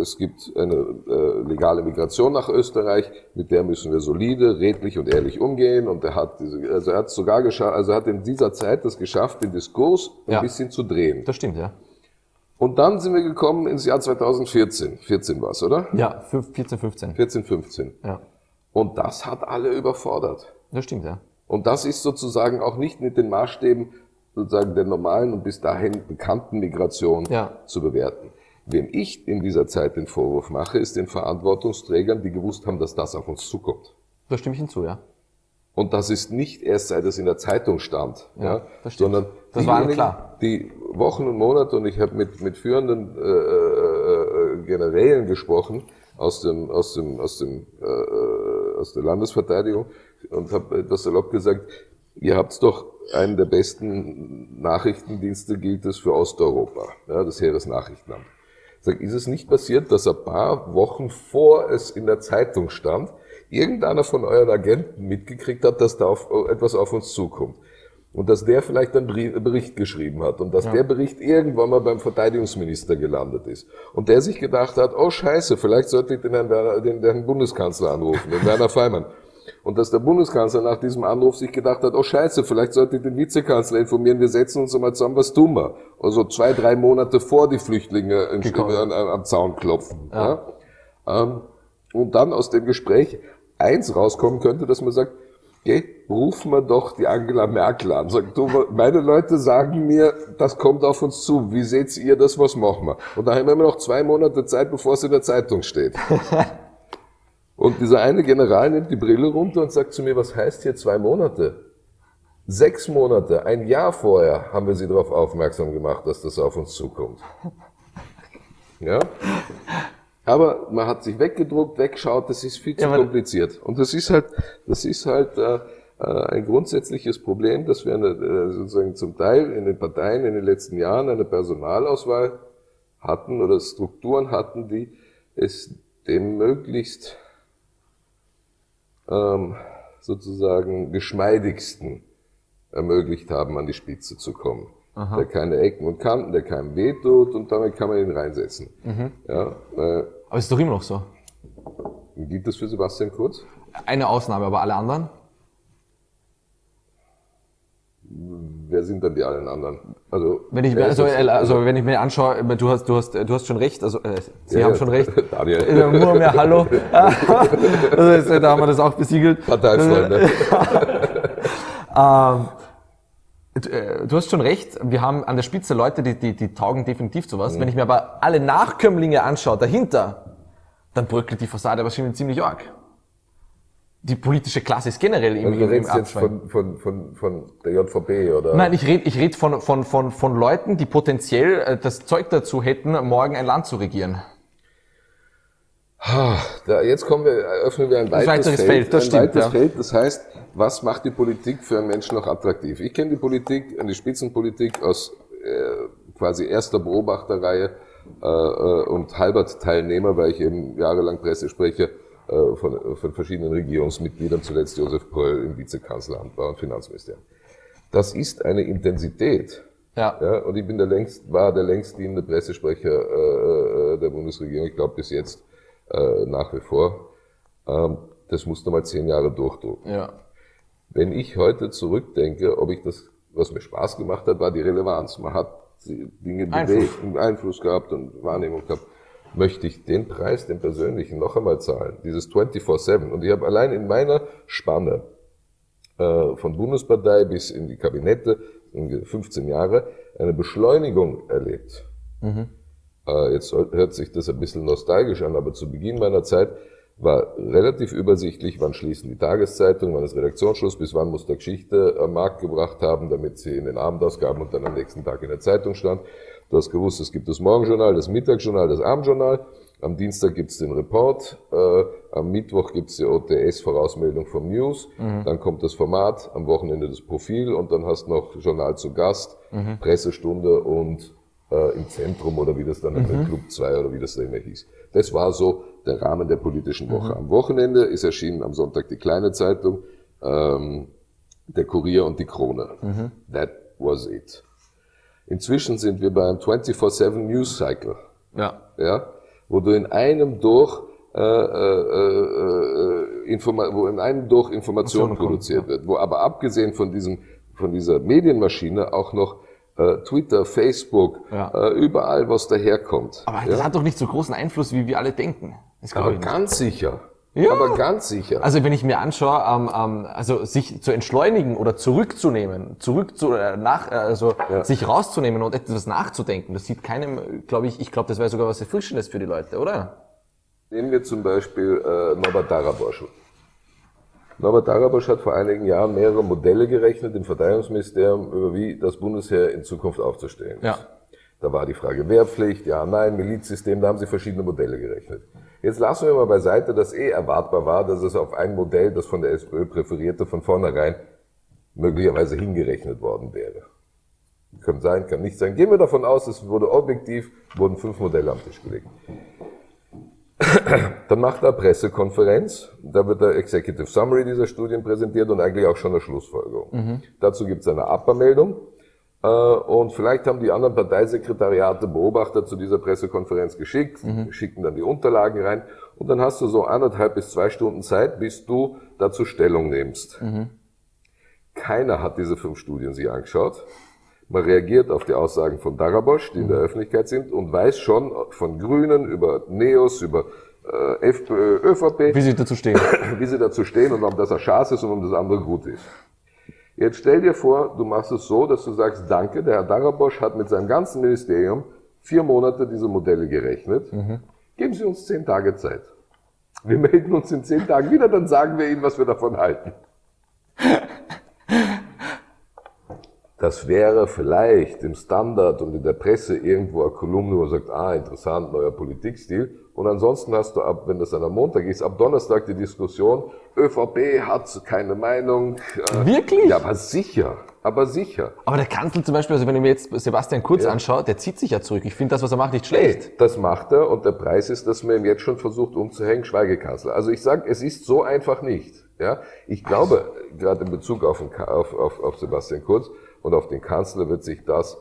es gibt eine äh, legale Migration nach Österreich, mit der müssen wir solide, redlich und ehrlich umgehen. Und er hat, diese, also er hat sogar geschafft, also er hat in dieser Zeit das geschafft, den Diskurs ein Ja. bisschen zu drehen. Das stimmt, ja. Und dann sind wir gekommen ins Jahr 2014. 14 war es, oder? Ja, fünf- 14, 15. 14, 15. Ja, Und das hat alle überfordert. das stimmt, ja. Und das ist sozusagen auch nicht mit den Maßstäben sozusagen der normalen und bis dahin bekannten Migration Ja. zu bewerten. Wem ich in dieser Zeit den Vorwurf mache, ist den Verantwortungsträgern, die gewusst haben, dass das auf uns zukommt. Da stimme ich hinzu, ja. Und das ist nicht erst seit es in der Zeitung stand, Ja, ja, das stimmt. sondern Das war klar. die Wochen und Monate, und ich habe mit, mit führenden äh, äh, Generälen gesprochen aus dem, aus dem, aus dem, äh, äh, aus der Landesverteidigung und habe etwas salopp gesagt, ihr habt doch einen der besten Nachrichtendienste gilt es für Osteuropa, ja, das Heeresnachrichtenamt. Sag, ist es nicht passiert, dass ein paar Wochen vor es in der Zeitung stand, irgendeiner von euren Agenten mitgekriegt hat, dass da auf, etwas auf uns zukommt? Und dass der vielleicht einen Bericht geschrieben hat und dass der Bericht irgendwann mal beim Verteidigungsminister gelandet ist. Und der sich gedacht hat, oh scheiße, vielleicht sollte ich den den, den Herrn Bundeskanzler anrufen, den Werner Feimann. Und dass der Bundeskanzler nach diesem Anruf sich gedacht hat, oh scheiße, vielleicht sollte ich den Vizekanzler informieren, wir setzen uns mal zusammen, was tun wir? Also zwei, drei Monate vor die Flüchtlinge an, am Zaun klopfen. Ja. Ähm, und dann aus dem Gespräch eins rauskommen könnte, dass man sagt, geh, rufen wir doch die Angela Merkel an. Sagt, du, meine Leute sagen mir, das kommt auf uns zu. Wie seht ihr das? Was machen wir? Und da haben wir immer noch zwei Monate Zeit, bevor es in der Zeitung steht. (laughs) Und dieser eine General nimmt die Brille runter und sagt zu mir, was heißt hier zwei Monate? Sechs Monate, ein Jahr vorher haben wir sie darauf aufmerksam gemacht, dass das auf uns zukommt. Ja? Aber man hat sich weggedruckt, weggeschaut, das ist viel zu Ja, kompliziert. Und das ist halt, das ist halt äh, äh, ein grundsätzliches Problem, dass wir eine, äh, sozusagen zum Teil in den Parteien in den letzten Jahren eine Personalauswahl hatten oder Strukturen hatten, die es dem möglichst ähm, sozusagen geschmeidigsten ermöglicht haben, an die Spitze zu kommen. Der keine Ecken und Kanten, der keinem wehtut und damit kann man ihn reinsetzen. Ja, äh, Aber ist doch immer noch so. gilt das für Sebastian Kurz? Eine Ausnahme, aber alle anderen? Wer sind dann die allen anderen? Also, Wenn ich, ist also, also wenn ich mir anschaue, du hast, du hast, du hast schon recht, also äh, Sie Ja, haben schon recht. (laughs) Daniel. Äh, Nur mehr Hallo. (laughs) also äh, da haben wir das auch besiegelt. Parteifreunde. (laughs) Ähm, du, äh, du hast schon recht, wir haben an der Spitze Leute, die, die, die taugen definitiv zu was. Wenn ich mir aber alle Nachkömmlinge anschaue, dahinter, dann bröckelt die Fassade aber schon ziemlich arg. Die politische Klasse ist generell im, Also, du im, im redest jetzt von, von, von, von der JVP oder? Nein, ich rede ich red von, von, von, von Leuten, die potenziell äh, das Zeug dazu hätten, morgen ein Land zu regieren. Da, jetzt kommen wir, öffnen wir ein weiteres, weiteres Feld. Feld, das ein stimmt, weiteres ja. Feld. Das heißt, was macht die Politik für einen Menschen noch attraktiv? Ich kenne die Politik, die Spitzenpolitik aus äh, quasi erster Beobachterreihe äh, äh, und Halbert-Teilnehmer, weil ich eben jahrelang Pressesprecher äh, von, von verschiedenen Regierungsmitgliedern, zuletzt Josef Pröll im Vizekanzleramt war und Finanzministerium. Das ist eine Intensität. Ja. Ja, und ich bin der längst, war der längst dienende Pressesprecher äh, äh, der Bundesregierung, ich glaube bis jetzt äh, nach wie vor. Ähm, das musste mal zehn Jahre durchdrucken. Ja. Wenn ich heute zurückdenke, ob ich das, was mir Spaß gemacht hat, war die Relevanz. Man hat Dinge Einfluss. bewegt und Einfluss gehabt und Wahrnehmung gehabt. Möchte ich den Preis, den persönlichen, noch einmal zahlen? Dieses 24-7. Und ich habe allein in meiner Spanne äh, von Bundespartei bis in die Kabinette, ungefähr 15 Jahre, eine Beschleunigung erlebt. Äh, jetzt hört sich das ein bisschen nostalgisch an, aber zu Beginn meiner Zeit war relativ übersichtlich, wann schließen die Tageszeitungen, wann ist Redaktionsschluss, bis wann muss der Geschichte am Markt gebracht haben, damit sie in den Abendausgaben und dann am nächsten Tag in der Zeitung stand. Du hast gewusst, es gibt das Morgenjournal, das Mittagsjournal, das Abendjournal. Am Dienstag gibt's den Report, äh, am Mittwoch gibt's die OTS-Vorausmeldung vom News, dann kommt das Format, am Wochenende das Profil und dann hast noch Journal zu Gast, Pressestunde und äh, im Zentrum oder wie das dann mhm. Club 2 oder wie das da immer hieß. Das war so der Rahmen der politischen Woche. Am Wochenende ist erschienen am Sonntag die kleine Zeitung, ähm, der Kurier und die Krone. That was it. Inzwischen sind wir beim 24-7 News Cycle Ja. ja, wo du in einem durch äh, äh, äh, Informa wo in einem durch Information Informationen produziert wird, wo aber abgesehen von diesem von dieser Medienmaschine auch noch äh, Twitter, Facebook, Ja. äh, überall was daherkommt. Aber ja? das hat doch nicht so großen Einfluss, wie wir alle denken. Das aber ganz sicher. Ja. Aber ganz sicher. Also wenn ich mir anschaue, ähm, ähm, also sich zu entschleunigen oder zurückzunehmen, zurück zu äh, nach, äh, also Ja. sich rauszunehmen und etwas nachzudenken, das sieht keinem, glaube ich, ich glaube, das wäre sogar was Erfrischendes für die Leute, oder? Nehmen wir zum Beispiel äh, Norbert Darabosch. Norbert Darabosch hat vor einigen Jahren mehrere Modelle gerechnet im Verteidigungsministerium, über wie das Bundesheer in Zukunft aufzustellen ist. Ja. Da war die Frage Wehrpflicht, ja, nein, Milizsystem, da haben sie verschiedene Modelle gerechnet. Jetzt lassen wir mal beiseite, dass eh erwartbar war, dass es auf ein Modell, das von der SPÖ präferierte, von vornherein möglicherweise hingerechnet worden wäre. Kann sein, kann nicht sein. Gehen wir davon aus, es wurde objektiv, wurden fünf Modelle am Tisch gelegt. (coughs) Dann macht er eine Pressekonferenz, da wird der Executive Summary dieser Studien präsentiert und eigentlich auch schon eine Schlussfolgerung. Dazu gibt es eine Abmeldung und vielleicht haben die anderen Parteisekretariate Beobachter zu dieser Pressekonferenz geschickt, schicken dann die Unterlagen rein und dann hast du so anderthalb bis zwei Stunden Zeit, bis du dazu Stellung nimmst. Keiner hat diese fünf Studien sich angeschaut. Man reagiert auf die Aussagen von Darabosch, die in der Öffentlichkeit sind, und weiß schon von Grünen über Neos, über äh, FPÖ, ÖVP, Wie sie dazu stehen. (clears throat) wie sie dazu stehen und ob das ein Schatz ist und ob das andere gut ist. Jetzt stell dir vor, du machst es so, dass du sagst, danke, der Herr Darabosch hat mit seinem ganzen Ministerium vier Monate diese Modelle gerechnet. Geben Sie uns zehn Tage Zeit. Wir (laughs) melden uns in zehn Tagen wieder, dann sagen wir Ihnen, was wir davon halten. (laughs) Das wäre vielleicht im Standard und in der Presse irgendwo eine Kolumne, wo man sagt, ah, interessant, neuer Politikstil. Und ansonsten hast du ab, wenn das dann am Montag ist, ab Donnerstag die Diskussion, ÖVP hat keine Meinung. Äh, Wirklich? Ja, aber sicher, aber sicher. Aber der Kanzler zum Beispiel, also wenn ich mir jetzt Sebastian Kurz anschaue, der zieht sich ja zurück. Ich finde das, was er macht, nicht schlecht. Hey, das macht er und der Preis ist, dass man ihm jetzt schon versucht umzuhängen, Schweigekanzler. Also ich sage, es ist so einfach nicht. Ja, ich glaube, gerade in Bezug auf, den, auf, auf, auf Sebastian Kurz und auf den Kanzler wird sich das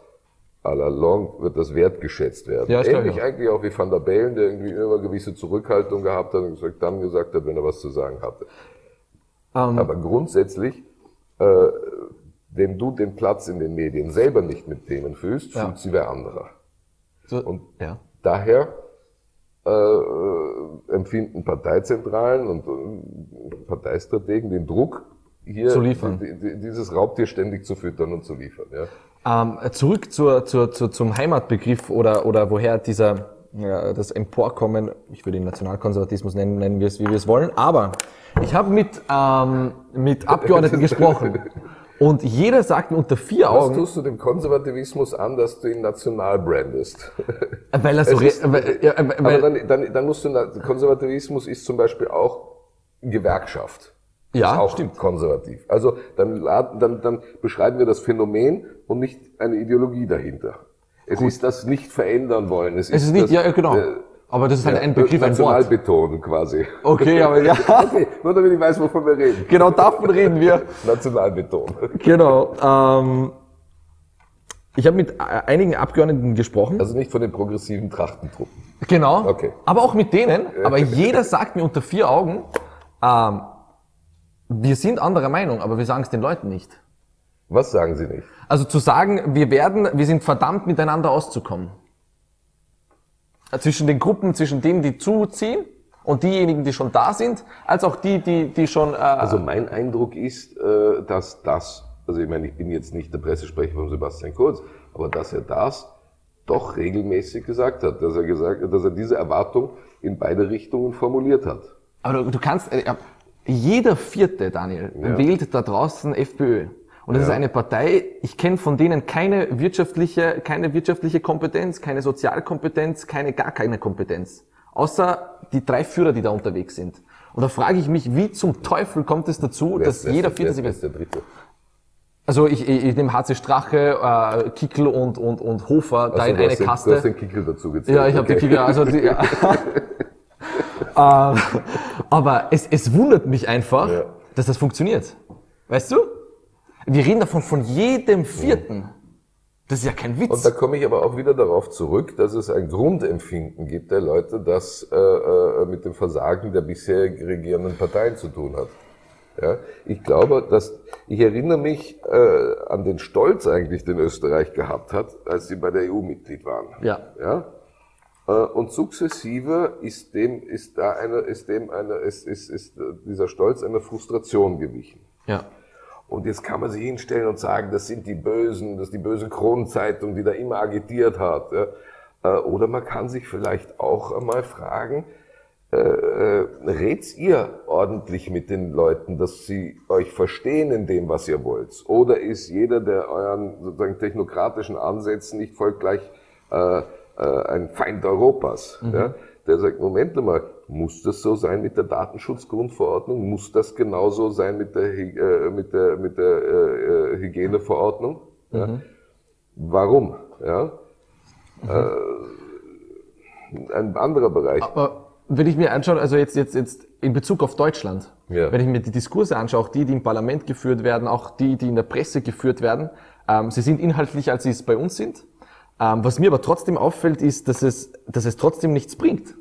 à la longue wird das wertgeschätzt werden. Ja, Ähnlich auch. eigentlich auch wie Van der Bellen, der irgendwie immer gewisse Zurückhaltung gehabt hat und gesagt, dann gesagt hat, wenn er was zu sagen hatte. Ähm, Aber grundsätzlich, äh, wenn du den Platz in den Medien selber nicht mit Themen fühlst, Ja. fühlt sie wer anderer. so, und- ja. Daher äh, empfinden Parteizentralen und äh, Parteistrategen den Druck, hier dieses Raubtier ständig zu füttern und zu liefern. Ja. Ähm, zurück zur, zur, zur, zum Heimatbegriff oder, oder woher dieser, ja, das Emporkommen, ich würde ihn Nationalkonservatismus nennen, nennen wir es, wie wir es wollen, aber ich habe mit, ähm, mit Abgeordneten (laughs) gesprochen und jeder sagt mir unter vier Was Augen, tust du dem Konservativismus an, dass du ihn national brandest? weil er so, ist- weil, ja, weil, Aber dann, dann, dann musst du, Konservativismus ist zum Beispiel auch Gewerkschaft. Ja, ist auch stimmt. konservativ. Also dann, dann, dann beschreiben wir das Phänomen und nicht eine Ideologie dahinter. Es ist das nicht verändern wollen. Es, es ist nicht, das, ja, genau. äh, aber das ist halt ja, ein Begriff, ein Wort. Nationalbeton quasi. Okay, aber ja, (laughs) Okay, nur damit ich weiß, wovon wir reden. genau davon reden wir. (laughs) Nationalbeton. Genau. Ähm, ich habe mit einigen Abgeordneten gesprochen. Also nicht von den progressiven Trachtentruppen. Genau. Okay. Aber auch mit denen. Aber jeder sagt mir unter vier Augen, ähm, wir sind anderer Meinung, aber wir sagen es den Leuten nicht. Was sagen Sie nicht? Also zu sagen, wir werden, wir sind verdammt miteinander auszukommen. Zwischen den Gruppen, zwischen denen, die zuziehen und diejenigen, die schon da sind, als auch die, die, die schon. Äh, Also mein Eindruck ist, äh, dass das, also ich meine, ich bin jetzt nicht der Pressesprecher von Sebastian Kurz, aber dass er das doch regelmäßig gesagt hat, dass er gesagt dass er diese Erwartung in beide Richtungen formuliert hat. Aber du, du kannst, äh, jeder Vierte, Daniel, Ja. wählt da draußen FPÖ. Und das ist eine Partei, ich kenne von denen keine wirtschaftliche, keine wirtschaftliche Kompetenz, keine Sozialkompetenz, keine, gar keine Kompetenz. Außer die drei Führer, die da unterwegs sind. Und da frage ich mich, wie zum Teufel kommt es dazu, Wer dass ist- jeder Vierte sich... der Dritte? Also ich, ich, ich nehme HC Strache, äh, Kickel und, und, und Hofer da Also in du eine den, Kaste. Du hast den Kickel dazu gezählt. Ja, ich habe okay. die Kicker, also die, ja. (laughs) (laughs) (laughs) aber es, es wundert mich einfach, Ja. dass das funktioniert. Weißt du? Wir reden davon von jedem Vierten. Das ist ja kein Witz. Und da komme ich aber auch wieder darauf zurück, dass es ein Grundempfinden gibt der Leute, das äh, äh, mit dem Versagen der bisher regierenden Parteien zu tun hat. Ja, ich glaube, dass ich erinnere mich äh, an den Stolz eigentlich, den Österreich gehabt hat, als sie bei der EU Mitglied waren. Ja. Ja. Äh, Und sukzessive ist dem ist da eine ist dem eine ist ist, ist dieser Stolz einer Frustration gewichen. ja. Und jetzt kann man sich hinstellen und sagen, das sind die Bösen, das ist die böse Kronenzeitung, die da immer agitiert hat. Äh, Oder man kann sich vielleicht auch einmal fragen, äh, äh, redt's ihr ordentlich mit den Leuten, dass sie euch verstehen in dem, was ihr wollt? Oder ist jeder, der euren sozusagen technokratischen Ansätzen nicht folgt, gleich äh, ein Feind Europas? Ja? Der sagt, Moment mal, muss das so sein mit der Datenschutzgrundverordnung? Muss das genauso sein mit der, äh, mit der, mit der äh, äh, Hygieneverordnung? Ja? Warum? Ja? Äh, ein anderer Bereich. Aber wenn ich mir anschaue, also jetzt, jetzt, jetzt in Bezug auf Deutschland, Ja. wenn ich mir die Diskurse anschaue, auch die, die im Parlament geführt werden, auch die, die in der Presse geführt werden, ähm, sie sind inhaltlicher, als sie es bei uns sind. Ähm, was mir aber trotzdem auffällt, ist, dass es, dass es trotzdem nichts bringt.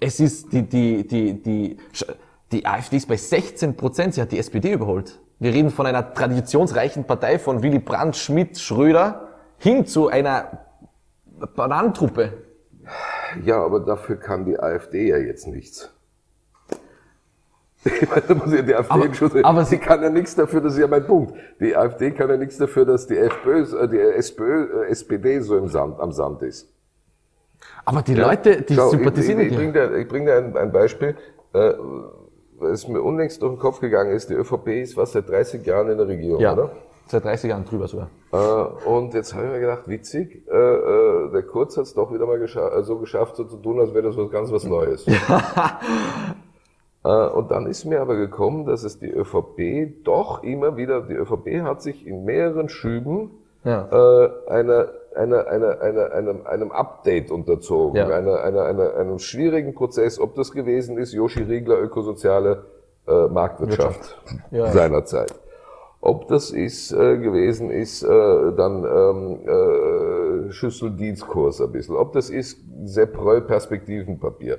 Es ist die, die, die, die, die AfD ist bei 16 Prozent, sie hat die SPD überholt. Wir reden von einer traditionsreichen Partei von Willy Brandt, Schmidt, Schröder hin zu einer Bananentruppe. Ja, aber dafür kann die AfD ja jetzt nichts. Ich meine, da muss ja (laughs) die AfD Aber- schon, aber sie kann ja nichts dafür, das ist ja mein Punkt. Die AfD kann ja nichts dafür, dass die FPÖ, äh, die SPÖ, äh, SPD so im Sand, am Sand ist. Aber die Leute, die Schau, sympathisieren ich, ich, ich dir. bring dir, ich bring dir ein, ein Beispiel, äh, was mir unlängst durch den Kopf gegangen ist. Die ÖVP ist was seit 30 Jahren in der Regierung, Ja, oder? seit 30 Jahren drüber sogar. Äh, und jetzt habe ich mir gedacht, witzig, äh, äh, der Kurz hat es doch wieder mal gescha so geschafft, so zu tun, als wäre das was ganz was Neues. (laughs) (laughs) äh, und dann ist mir aber gekommen, dass es die ÖVP doch immer wieder, die ÖVP hat sich in mehreren Schüben Ja. äh, einer, einer, einer, einer, einem, einem Update unterzogen, Ja. einer, einer, einer, einem schwierigen Prozess, ob das gewesen ist, Joshi Riegler, ökosoziale äh, Marktwirtschaft Ja. (laughs) seinerzeit. Ob das ist äh, gewesen ist, äh, dann ähm, äh, Schüsseldienstkurs ein bisschen. Ob das ist Sepp Reul Perspektivenpapier,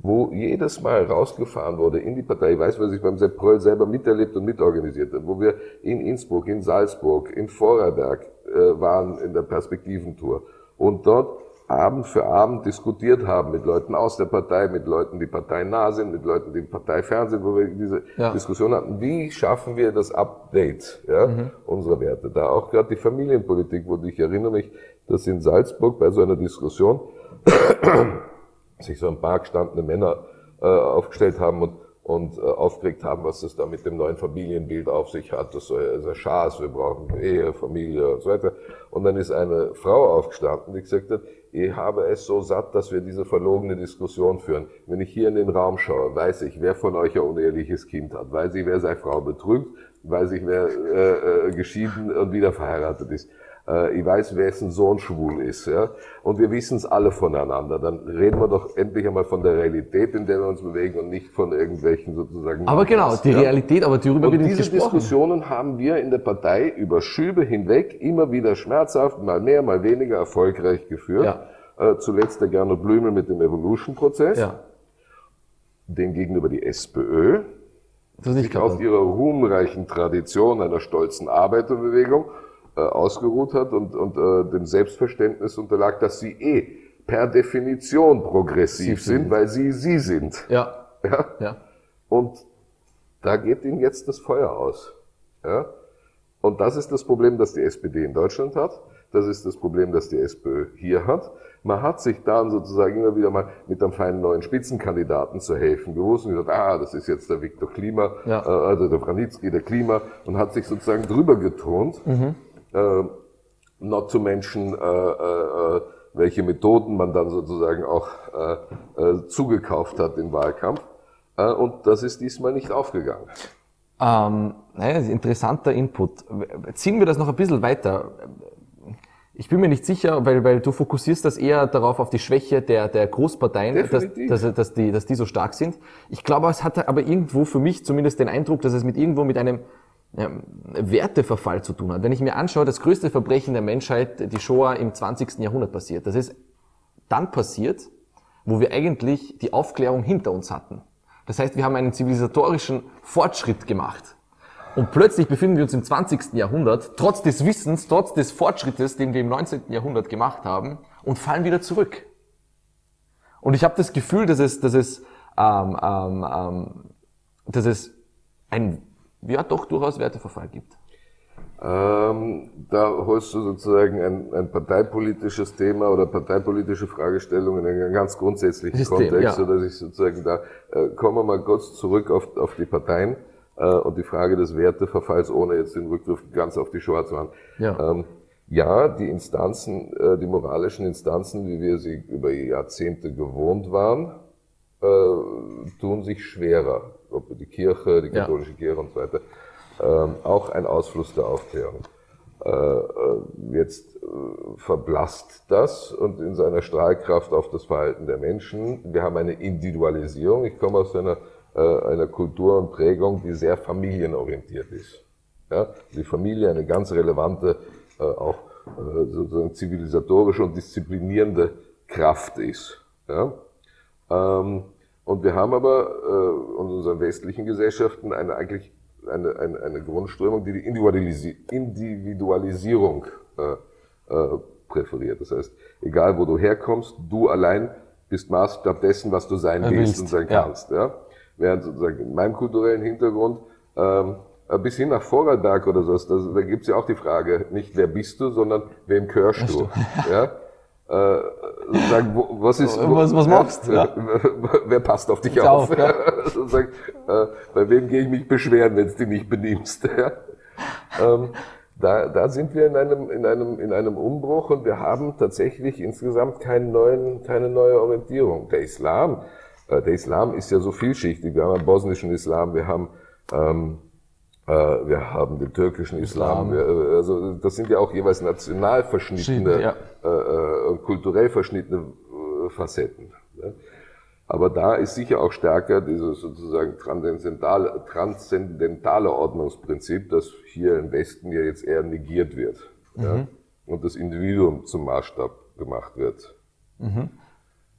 wo jedes Mal rausgefahren wurde in die Partei. Ich weiß, was ich beim Sepp Reul selber miterlebt und mitorganisiert habe, wo wir in Innsbruck, in Salzburg, in Vorarlberg äh, waren in der Perspektiventour und dort Abend für Abend diskutiert haben mit Leuten aus der Partei, mit Leuten, die parteinah sind, mit Leuten, die parteifern sind, wo wir diese Ja. Diskussion hatten, wie schaffen wir das Update ja, unserer Werte. Da auch gerade die Familienpolitik, wo ich erinnere mich, dass in Salzburg bei so einer Diskussion sich so ein paar gestandene Männer äh, aufgestellt haben und, und äh, aufgeregt haben, was das da mit dem neuen Familienbild auf sich hat. Das ja sehr Schaß, wir brauchen Ehe, Familie und so weiter. Und dann ist eine Frau aufgestanden, die gesagt hat, ich habe es so satt, dass wir diese verlogene Diskussion führen. Wenn ich hier in den Raum schaue, weiß ich, wer von euch ein uneheliches Kind hat, weiß ich, wer seine Frau betrügt, weiß ich, wer äh, äh, geschieden und wieder verheiratet ist. Äh, ich weiß, wessen Sohn schwul ist. Ja? Und wir wissen es alle voneinander. Dann reden wir doch endlich einmal von der Realität, in der wir uns bewegen und nicht von irgendwelchen sozusagen... Aber genau, die Ja? Realität, aber darüber Und wird nicht diese gesprochen. Diskussionen haben wir in der Partei über Schübe hinweg immer wieder schmerzhaft, mal mehr, mal weniger erfolgreich geführt. Ja. Äh, zuletzt der Gernot Blümel mit dem Evolution-Prozess, Ja, dem gegenüber die SPÖ, das ist nicht sich klar. ihrer ruhmreichen Tradition einer stolzen Arbeiterbewegung äh, ausgeruht hat und, und äh, dem Selbstverständnis unterlag, dass sie eh per Definition progressiv Sie sind. sind, weil sie sie sind. Ja, Ja? ja. Und da geht ihnen jetzt das Feuer aus. Ja? Und das ist das Problem, das die SPD in Deutschland hat. Das ist das Problem, das die SPÖ hier hat. Man hat sich dann sozusagen immer wieder mal mit einem feinen neuen Spitzenkandidaten zu helfen gewusst und gesagt, ah, das ist jetzt der Viktor Klima, Ja. äh, also der Branitzky, der Klima, und hat sich sozusagen drüber getont, äh, not to mention, äh, äh, äh, welche Methoden man dann sozusagen auch äh, äh, zugekauft hat im Wahlkampf. Äh, und das ist diesmal nicht aufgegangen. Ähm, naja, interessanter Input. Ziehen wir das noch ein bisschen weiter. Ich bin mir nicht sicher, weil, weil du fokussierst das eher darauf auf die Schwäche der, der Großparteien, dass, dass, dass, die, dass die so stark sind. Ich glaube, es hat aber irgendwo für mich zumindest den Eindruck, dass es mit irgendwo mit einem ähm, Werteverfall zu tun hat. Wenn ich mir anschaue, das größte Verbrechen der Menschheit, die Shoah im 20. Jahrhundert passiert. Das ist dann passiert, wo wir eigentlich die Aufklärung hinter uns hatten. Das heißt, wir haben einen zivilisatorischen Fortschritt gemacht. Und plötzlich befinden wir uns im 20. Jahrhundert, trotz des Wissens, trotz des Fortschrittes, den wir im 19. Jahrhundert gemacht haben, und fallen wieder zurück. Und ich habe das Gefühl, dass es, dass es, ähm, ähm, ähm, dass es ein, ja doch durchaus Werteverfall gibt. Ähm, da holst du sozusagen ein, ein parteipolitisches Thema oder parteipolitische Fragestellungen in einen ganz grundsätzlichen System, Kontext, ja. sodass ich sozusagen da, äh, kommen wir mal kurz zurück auf, auf die Parteien äh, und die Frage des Werteverfalls, ohne jetzt den Rückgriff ganz auf die Shoah zu machen. Ja. Ähm, ja, die Instanzen, äh, die moralischen Instanzen, wie wir sie über Jahrzehnte gewohnt waren, äh, tun sich schwerer. Ob die Kirche, die Ja. katholische Kirche und so weiter. Ähm, auch ein Ausfluss der Aufklärung. Äh, äh, jetzt äh, verblasst das und in seiner Strahlkraft auf das Verhalten der Menschen. Wir haben eine Individualisierung. Ich komme aus einer, äh, einer Kultur und Prägung, die sehr familienorientiert ist. Ja? Die Familie eine ganz relevante, äh, auch äh, sozusagen zivilisatorische und disziplinierende Kraft ist. Ja? Ähm, und wir haben aber äh, in unseren westlichen Gesellschaften eine eigentlich eine, eine, eine Grundströmung, die die Individualisi Individualisierung äh, äh, präferiert. Das heißt, egal wo du herkommst, du allein bist Maßstab dessen, was du sein willst, willst, und sein ja. kannst. Ja? Während sozusagen in meinem kulturellen Hintergrund ähm, bis hin nach Vorarlberg oder so, das, da gibt's ja auch die Frage, nicht wer bist du, sondern wem gehörst du. Ja? (laughs) Äh, sozusagen, wo, was ist, wo, Was- was machst du, Ja. Wer passt auf dich Pass auf? auf, ja. (laughs) sozusagen, äh, bei wem gehe ich mich beschweren, wenn du dich nicht benimmst? (laughs) Ja? Ähm, da, da sind wir in einem, in, einem, in einem Umbruch und wir haben tatsächlich insgesamt keinen neuen, keine neue Orientierung. Der Islam, äh, der Islam ist ja so vielschichtig. Wir haben einen bosnischen Islam, wir haben, ähm, äh, wir haben den türkischen Islam. Islam. Äh, also das sind ja auch jeweils national verschnittene, Ja. äh, äh, kulturell verschnittene äh, Facetten. Ne? Aber da ist sicher auch stärker dieses sozusagen transzendentale, transzendentale Ordnungsprinzip, das hier im Westen ja jetzt eher negiert wird. Ja? Und das Individuum zum Maßstab gemacht wird.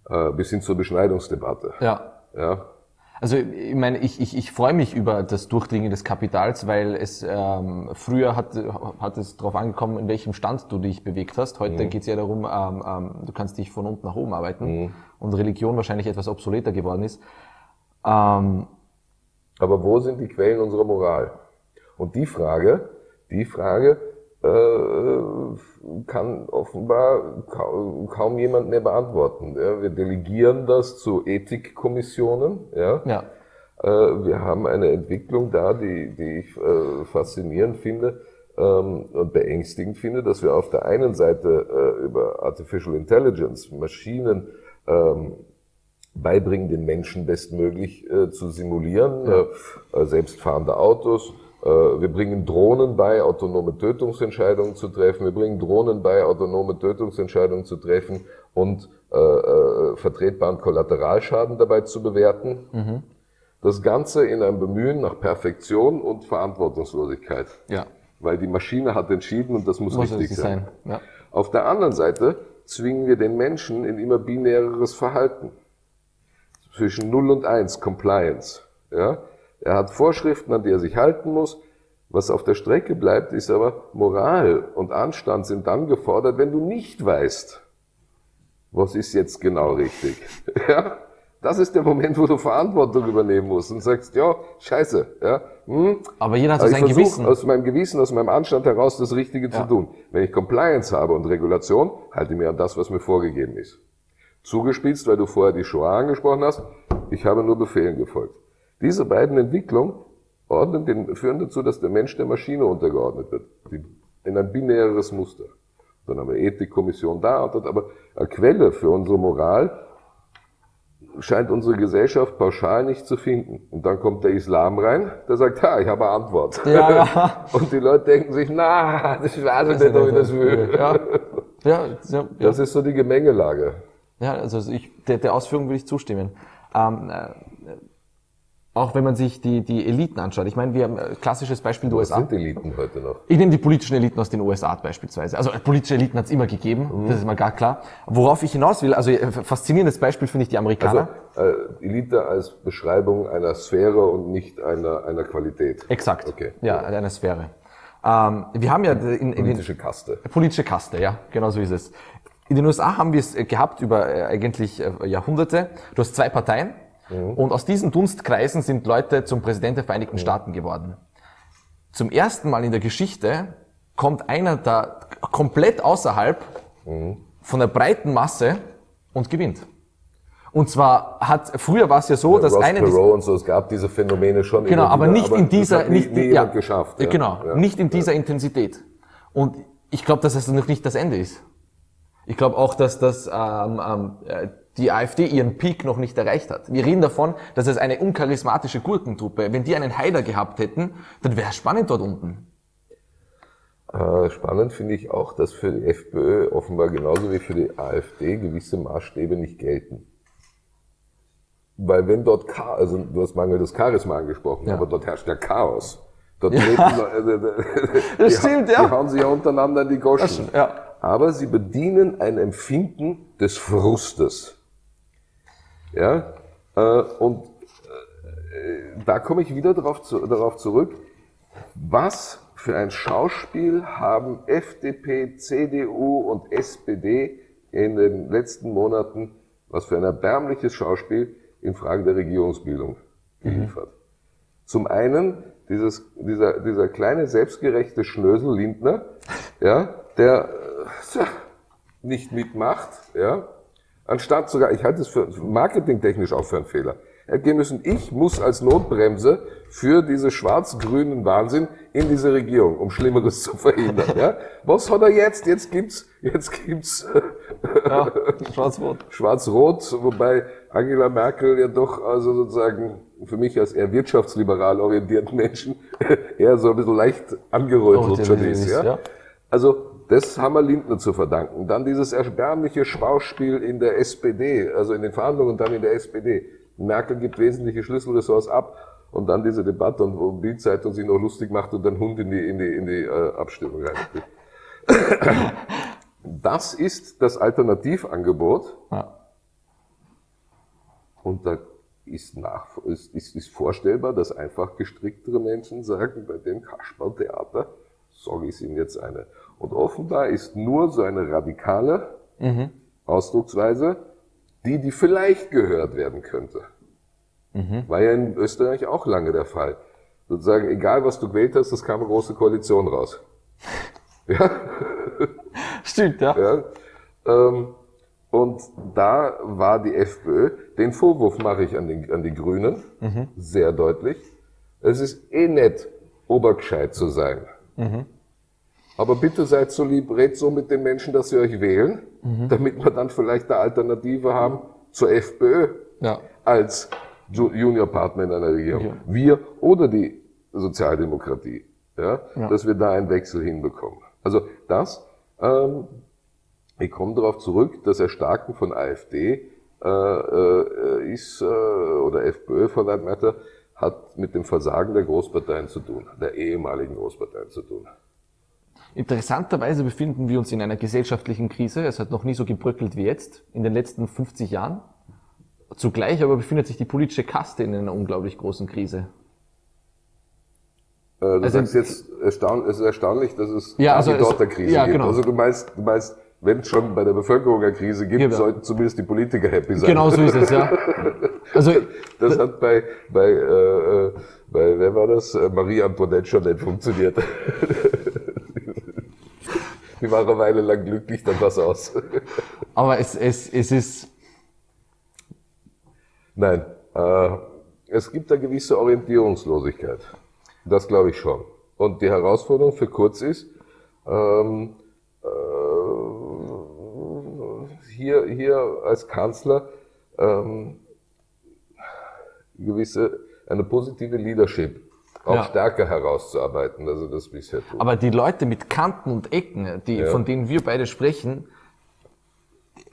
Äh, bis hin zur Beschneidungsdebatte. Ja. Ja? Also ich meine, ich, ich, ich freue mich über das Durchdringen des Kapitals, weil es ähm, früher hat, hat es darauf angekommen, in welchem Stand du dich bewegt hast. Heute geht es ja darum, ähm, ähm, du kannst dich von unten nach oben arbeiten und Religion wahrscheinlich etwas obsoleter geworden ist. Ähm, Aber wo sind die Quellen unserer Moral? Und die Frage, die Frage kann offenbar kaum, jemand mehr beantworten. Ja, wir delegieren das zu Ethikkommissionen. Ja. ja, Äh, wir haben eine Entwicklung da, die, die ich äh, faszinierend finde ähm, und beängstigend finde, dass wir auf der einen Seite äh, über Artificial Intelligence Maschinen ähm, beibringen, den Menschen bestmöglich äh, zu simulieren, äh, äh, selbstfahrende Autos. Äh, wir bringen Drohnen bei, autonome Tötungsentscheidungen zu treffen. Wir bringen Drohnen bei, autonome Tötungsentscheidungen zu treffen und äh, äh, vertretbaren Kollateralschaden dabei zu bewerten. Das Ganze in einem Bemühen nach Perfektion und Verantwortungslosigkeit. ja, Weil die Maschine hat entschieden und das muss, muss richtig sein. sein. Ja. Auf der anderen Seite zwingen wir den Menschen in immer binäreres Verhalten. Zwischen 0 und 1, Compliance. Ja? Er hat Vorschriften, an die er sich halten muss. Was auf der Strecke bleibt, ist aber Moral und Anstand sind dann gefordert, wenn du nicht weißt, was ist jetzt genau richtig. (laughs) Ja? Das ist der Moment, wo du Verantwortung übernehmen musst und sagst, ja, scheiße. Ja? Hm? Aber jeder hat so sein Gewissen. aus meinem Gewissen, aus meinem Anstand heraus das Richtige zu tun. Wenn ich Compliance habe und Regulation, halte ich mir an das, was mir vorgegeben ist. Zugespitzt, weil du vorher die Shoah angesprochen hast, ich habe nur Befehlen gefolgt. Diese beiden Entwicklungen ordnen den, führen dazu, dass der Mensch der Maschine untergeordnet wird. In ein binäres Muster. Dann haben wir Ethikkommission da und dort, aber eine Quelle für unsere Moral scheint unsere Gesellschaft pauschal nicht zu finden. Und dann kommt der Islam rein, der sagt, ha, ich habe eine Antwort. Ja, ja. (laughs) Und die Leute denken sich, na, das weiß ich nicht, ob ich das will. (laughs) Ja, ja, ja, ja. Das ist so die Gemengelage. Ja, also ich, der, der Ausführung würde ich zustimmen. Ähm, äh, auch wenn man sich die, die Eliten anschaut. Ich meine, wir haben ein klassisches Beispiel die Was USA. sind Eliten heute noch? Ich nehme die politischen Eliten aus den USA beispielsweise. Also äh, politische Eliten hat es immer gegeben, Mhm. das ist mal gar klar. Worauf ich hinaus will, also äh, faszinierendes Beispiel finde ich die Amerikaner. Also äh, Elite als Beschreibung einer Sphäre und nicht einer, einer Qualität. Exakt. Okay. Ja, eine Sphäre. Ähm, wir haben ja in, in den, Politische Kaste. Politische Kaste, ja, genau so ist es. In den USA haben wir es äh, gehabt über äh, eigentlich äh, Jahrhunderte. Du hast zwei Parteien und aus diesen Dunstkreisen sind Leute zum Präsident der Vereinigten Staaten geworden. Zum ersten Mal in der Geschichte kommt einer da komplett außerhalb von der breiten Masse und gewinnt. Und zwar hat, früher war es ja so, dass Ross Perot und so, es gab diese Phänomene schon Genau, aber wieder, nicht in das dieser, hat nie, nicht, nie ja, geschafft. Ja. Genau, Ja. nicht in dieser Intensität. Und ich glaube, dass es noch nicht das Ende ist. Ich glaube auch, dass das ähm, ähm, äh, die AfD ihren Peak noch nicht erreicht hat. Wir reden davon, dass es eine uncharismatische Gurkentruppe, wenn die einen Haider gehabt hätten, dann wäre es spannend dort unten. Äh, Spannend finde ich auch, dass für die FPÖ offenbar genauso wie für die AfD gewisse Maßstäbe nicht gelten. Weil wenn dort Chaos, also du hast mangelndes Charisma angesprochen, Ja. aber dort herrscht ja Chaos. Dort leben Leute, (laughs) Das die, stimmt, die ja. hauen sich ja untereinander die Goschen. Das stimmt, ja. Aber sie bedienen ein Empfinden des Frustes. Ja, äh, und äh, da komme ich wieder darauf, zu, darauf zurück. Was für ein Schauspiel haben FDP, CDU und SPD in den letzten Monaten Was für ein erbärmliches Schauspiel in Fragen der Regierungsbildung geliefert. Zum einen dieses, dieser, dieser kleine selbstgerechte Schnösel Lindner, ja, der äh, nicht mitmacht, ja, anstatt sogar, ich halte es für marketingtechnisch auch für einen Fehler. Er hat gehen müssen, ich muss als Notbremse für diese schwarz-grünen Wahnsinn in diese Regierung, um Schlimmeres zu verhindern. Ja? Was hat er jetzt? Jetzt gibt's, jetzt gibt's Ja, schwarz-rot. (laughs) Schwarz-Rot, wobei Angela Merkel ja doch also sozusagen für mich als eher wirtschaftsliberal orientierten Menschen (laughs) eher so ein bisschen leicht angerötelt schon ist. Ja? ja. Also das haben wir Lindner zu verdanken. Dann dieses erbärmliche Schauspiel in der SPD, also in den Verhandlungen und dann in der SPD. Merkel gibt wesentliche Schlüsselressorts ab und dann diese Debatte und wo Bildzeitung sich noch lustig macht und dann Hund in die, in die, in die äh, Abstimmung rein. (laughs) Das ist das Alternativangebot. Ja. Und da ist, nach, ist, ist, ist vorstellbar, dass einfach gestricktere Menschen sagen, bei dem Kasperltheater sage ich Ihnen jetzt eine. Und offenbar ist nur so eine radikale Ausdrucksweise, die, die vielleicht gehört werden könnte. War ja in Österreich auch lange der Fall. Sozusagen, egal was du gewählt hast, es kam eine große Koalition raus. (laughs) Ja, Stimmt, ja. ja. Ähm, und da war die FPÖ, den Vorwurf mache ich an, den, an die Grünen, sehr deutlich. Es ist eh nett, obergescheit zu sein. Aber bitte seid so lieb, redet so mit den Menschen, dass sie euch wählen, damit wir dann vielleicht eine Alternative haben zur FPÖ Ja. als Ju- Juniorpartner in einer Regierung. Ja. Wir oder die Sozialdemokratie. Ja, Ja. Dass wir da einen Wechsel hinbekommen. Also das, ähm, ich komme darauf zurück, das Erstarken von AfD äh, äh, ist, äh, oder FPÖ for that matter, hat mit dem Versagen der Großparteien zu tun, der ehemaligen Großparteien zu tun. Interessanterweise befinden wir uns in einer gesellschaftlichen Krise. Es hat noch nie so gebröckelt wie jetzt in den letzten 50 Jahren. Zugleich aber befindet sich die politische Kaste in einer unglaublich großen Krise. Äh, du Also- sagst jetzt, erstaun es ist erstaunlich, dass es Ja, also es- dort eine Krise ja, gibt. genau. Also du meinst, du meinst, wenn es schon bei der Bevölkerung eine Krise gibt, Ja. sollten zumindest die Politiker happy sein. Genau so ist es, ja. (laughs) Also, Das hat bei, bei, äh, äh, bei, wer war das? Äh, Marie Antoinette schon nicht funktioniert. (laughs) Die war eine Weile lang glücklich, dann war's aus. (laughs) aber es, es, es ist, Nein, äh, es gibt eine gewisse Orientierungslosigkeit. Das glaube ich schon. Und die Herausforderung für Kurz ist, ähm, äh, hier, hier als Kanzler ähm, gewisse, eine positive Leadership auch Ja. stärker herauszuarbeiten, als er das bisher tut. aber die Leute mit Kanten und Ecken, die, Ja. von denen wir beide sprechen,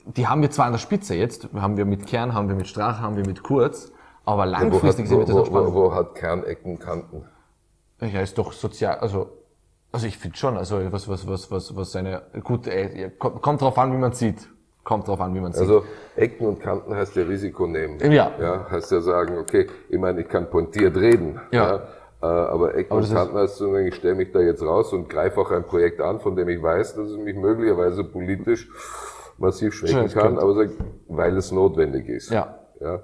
die haben wir zwar an der Spitze jetzt, haben wir mit Kern, haben wir mit Strache, haben wir mit Kurz, aber wo, hat, langfristig sind wir das wo, auch wo, wo, hat Kernecken Kanten? Ja, ist doch sozial, also, also ich finde schon, also was, was, was, was, was seine, gut, äh, ja, kommt, kommt drauf an, wie man sieht. Kommt drauf an, wie man sieht. Also Ecken und Kanten heißt ja Risiko nehmen. Ja. ja heißt ja sagen, okay, ich meine, ich kann pointiert reden. Ja. äh, aber Ecken und so, ich stelle mich da jetzt raus und greife auch ein Projekt an, von dem ich weiß, dass es mich möglicherweise politisch massiv schwächen Schön, kann, aber weil es notwendig ist. Ja. Ja.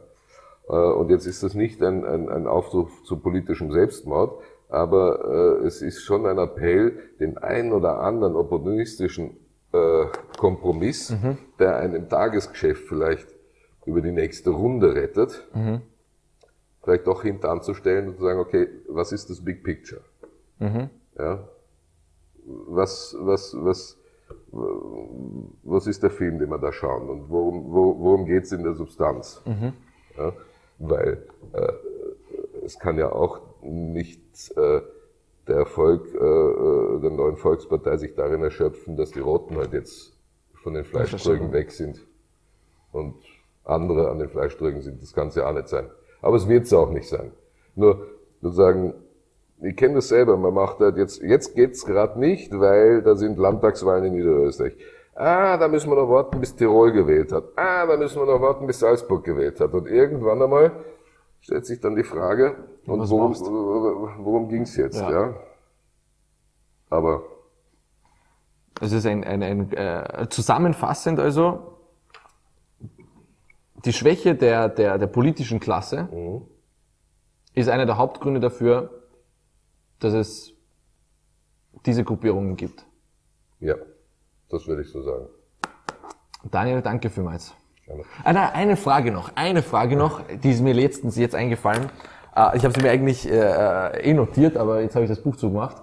Äh, Und jetzt ist das nicht ein, ein, ein Aufruf zu politischem Selbstmord, aber äh, es ist schon ein Appell, den einen oder anderen opportunistischen äh, Kompromiss, Mhm. der einen im Tagesgeschäft vielleicht über die nächste Runde rettet, Mhm. Vielleicht doch hintanzustellen und zu sagen, okay, was ist das Big Picture? Mhm. Ja? Was, was, was, was ist der Film, den wir da schauen und worum, wo, worum geht es in der Substanz? Ja? Weil äh, es kann ja auch nicht äh, der Erfolg äh, äh, der neuen Volkspartei sich darin erschöpfen, dass die Roten halt jetzt von den Fleischtrögen weg sind und andere an den Fleischtrögen sind. Das kann es ja auch nicht sein. Aber es wird es auch nicht sein. Nur sozusagen, ich kenne das selber, man macht halt jetzt, jetzt geht's gerade nicht, weil da sind Landtagswahlen in Niederösterreich. Ah, da müssen wir noch warten, bis Tirol gewählt hat. Ah, da müssen wir noch warten, bis Salzburg gewählt hat. Und irgendwann einmal stellt sich dann die Frage, und was worum, worum ging's jetzt, Ja. ja? Aber Es ist ein, ein, ein äh, zusammenfassend also, die Schwäche der, der, der politischen Klasse ist einer der Hauptgründe dafür, dass es diese Gruppierungen gibt. Ja, das würde ich so sagen. Daniel, danke vielmals. Gerne. Ah, nein, eine Frage noch, eine Frage noch, die ist mir letztens jetzt eingefallen. Äh, Ich habe sie mir eigentlich äh, äh, eh notiert, aber jetzt habe ich das Buch zugemacht.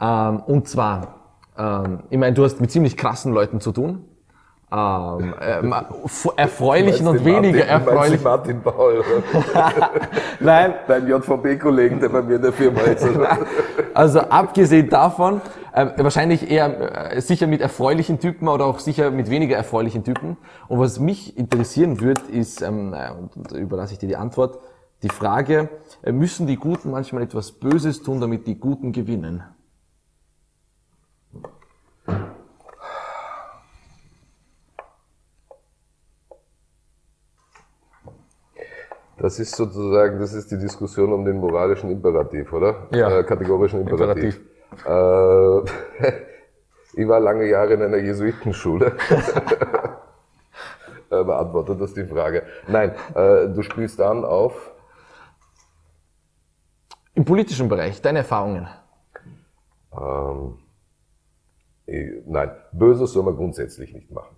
Ähm, Und zwar, ähm, ich meine, du hast mit ziemlich krassen Leuten zu tun. Ähm, f- erfreulichen und weniger erfreulichen. Martin Paul? (laughs) Nein, dein JVB-Kollegen, der bei mir in der Firma ist. Also abgesehen davon, äh, wahrscheinlich eher äh, sicher mit erfreulichen Typen oder auch sicher mit weniger erfreulichen Typen. Und was mich interessieren würde, ist, ähm, äh, und, überlasse ich dir die Antwort, die Frage, äh, müssen die Guten manchmal etwas Böses tun, damit die Guten gewinnen? Das ist sozusagen, das ist die Diskussion um den moralischen Imperativ, oder? Ja. Äh, kategorischen Imperativ. Äh, (laughs) ich war lange Jahre in einer Jesuitenschule. (laughs) Äh, Beantwortet das die Frage? Nein, äh, du spielst an auf. Im politischen Bereich, deine Erfahrungen? Ähm, eh, nein, Böses soll man grundsätzlich nicht machen.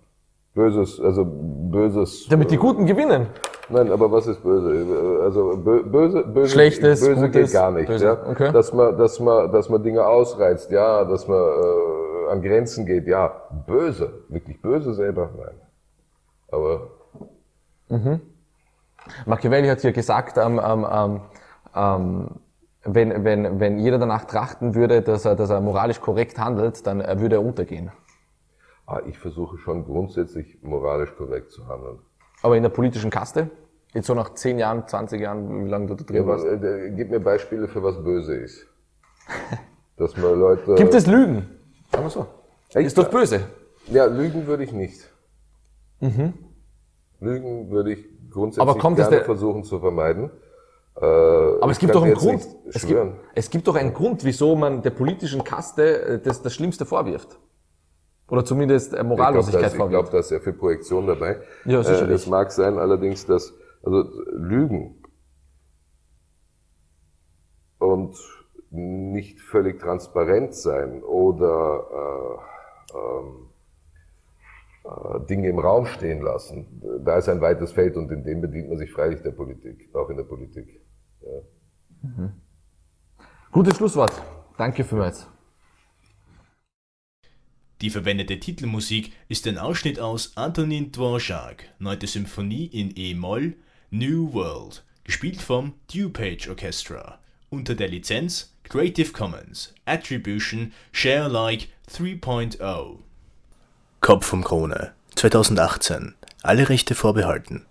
Böses, also Böses. Damit die Guten gewinnen. Nein, aber was ist böse? Also bö- böse, böse, Schlechtes, böse Gutes, geht gar nicht. böse. Ja? Okay. Dass man, dass man, dass man Dinge ausreizt, ja, dass man äh, an Grenzen geht, ja. Böse, wirklich böse selber, nein. Aber Machiavelli hat hier gesagt, ähm, ähm, ähm, ähm, wenn, wenn, wenn jeder danach trachten würde, dass er, dass er moralisch korrekt handelt, dann äh, würde er untergehen. Ah, ich versuche schon grundsätzlich moralisch korrekt zu handeln. Aber in der politischen Kaste? Jetzt so nach 10 Jahren, 20 Jahren, wie lange du da drin Ja, warst? was, äh, gib mir Beispiele für was böse ist. (laughs) Dass man Leute. Gibt es Lügen? Sagen wir so. Echt? Ist das böse? Ja, lügen würde ich nicht. Lügen würde ich grundsätzlich Mhm. Aber kommt gerne der- versuchen zu vermeiden. Äh, Aber es gibt doch einen Grund. Es gibt, es gibt doch einen Grund, wieso man der politischen Kaste äh, das, das Schlimmste vorwirft. Oder zumindest äh, Morallosigkeit Ich glaube, vorwirft. glaub, da ist sehr viel Projektion dabei. Ja, sicherlich. Äh, es mag sein allerdings, dass also Lügen und nicht völlig transparent sein oder äh, ähm, äh, Dinge im Raum stehen lassen, da ist ein weites Feld und in dem bedient man sich freilich der Politik, auch in der Politik. Gutes Schlusswort. Danke vielmals. Die verwendete Titelmusik ist ein Ausschnitt aus Antonin Dvorak, 9. Symphonie in E-Moll, New World, gespielt vom DuPage Orchestra, unter der Lizenz Creative Commons Attribution Share Alike 3.0. Kopf um Krone 2018. Alle Rechte vorbehalten.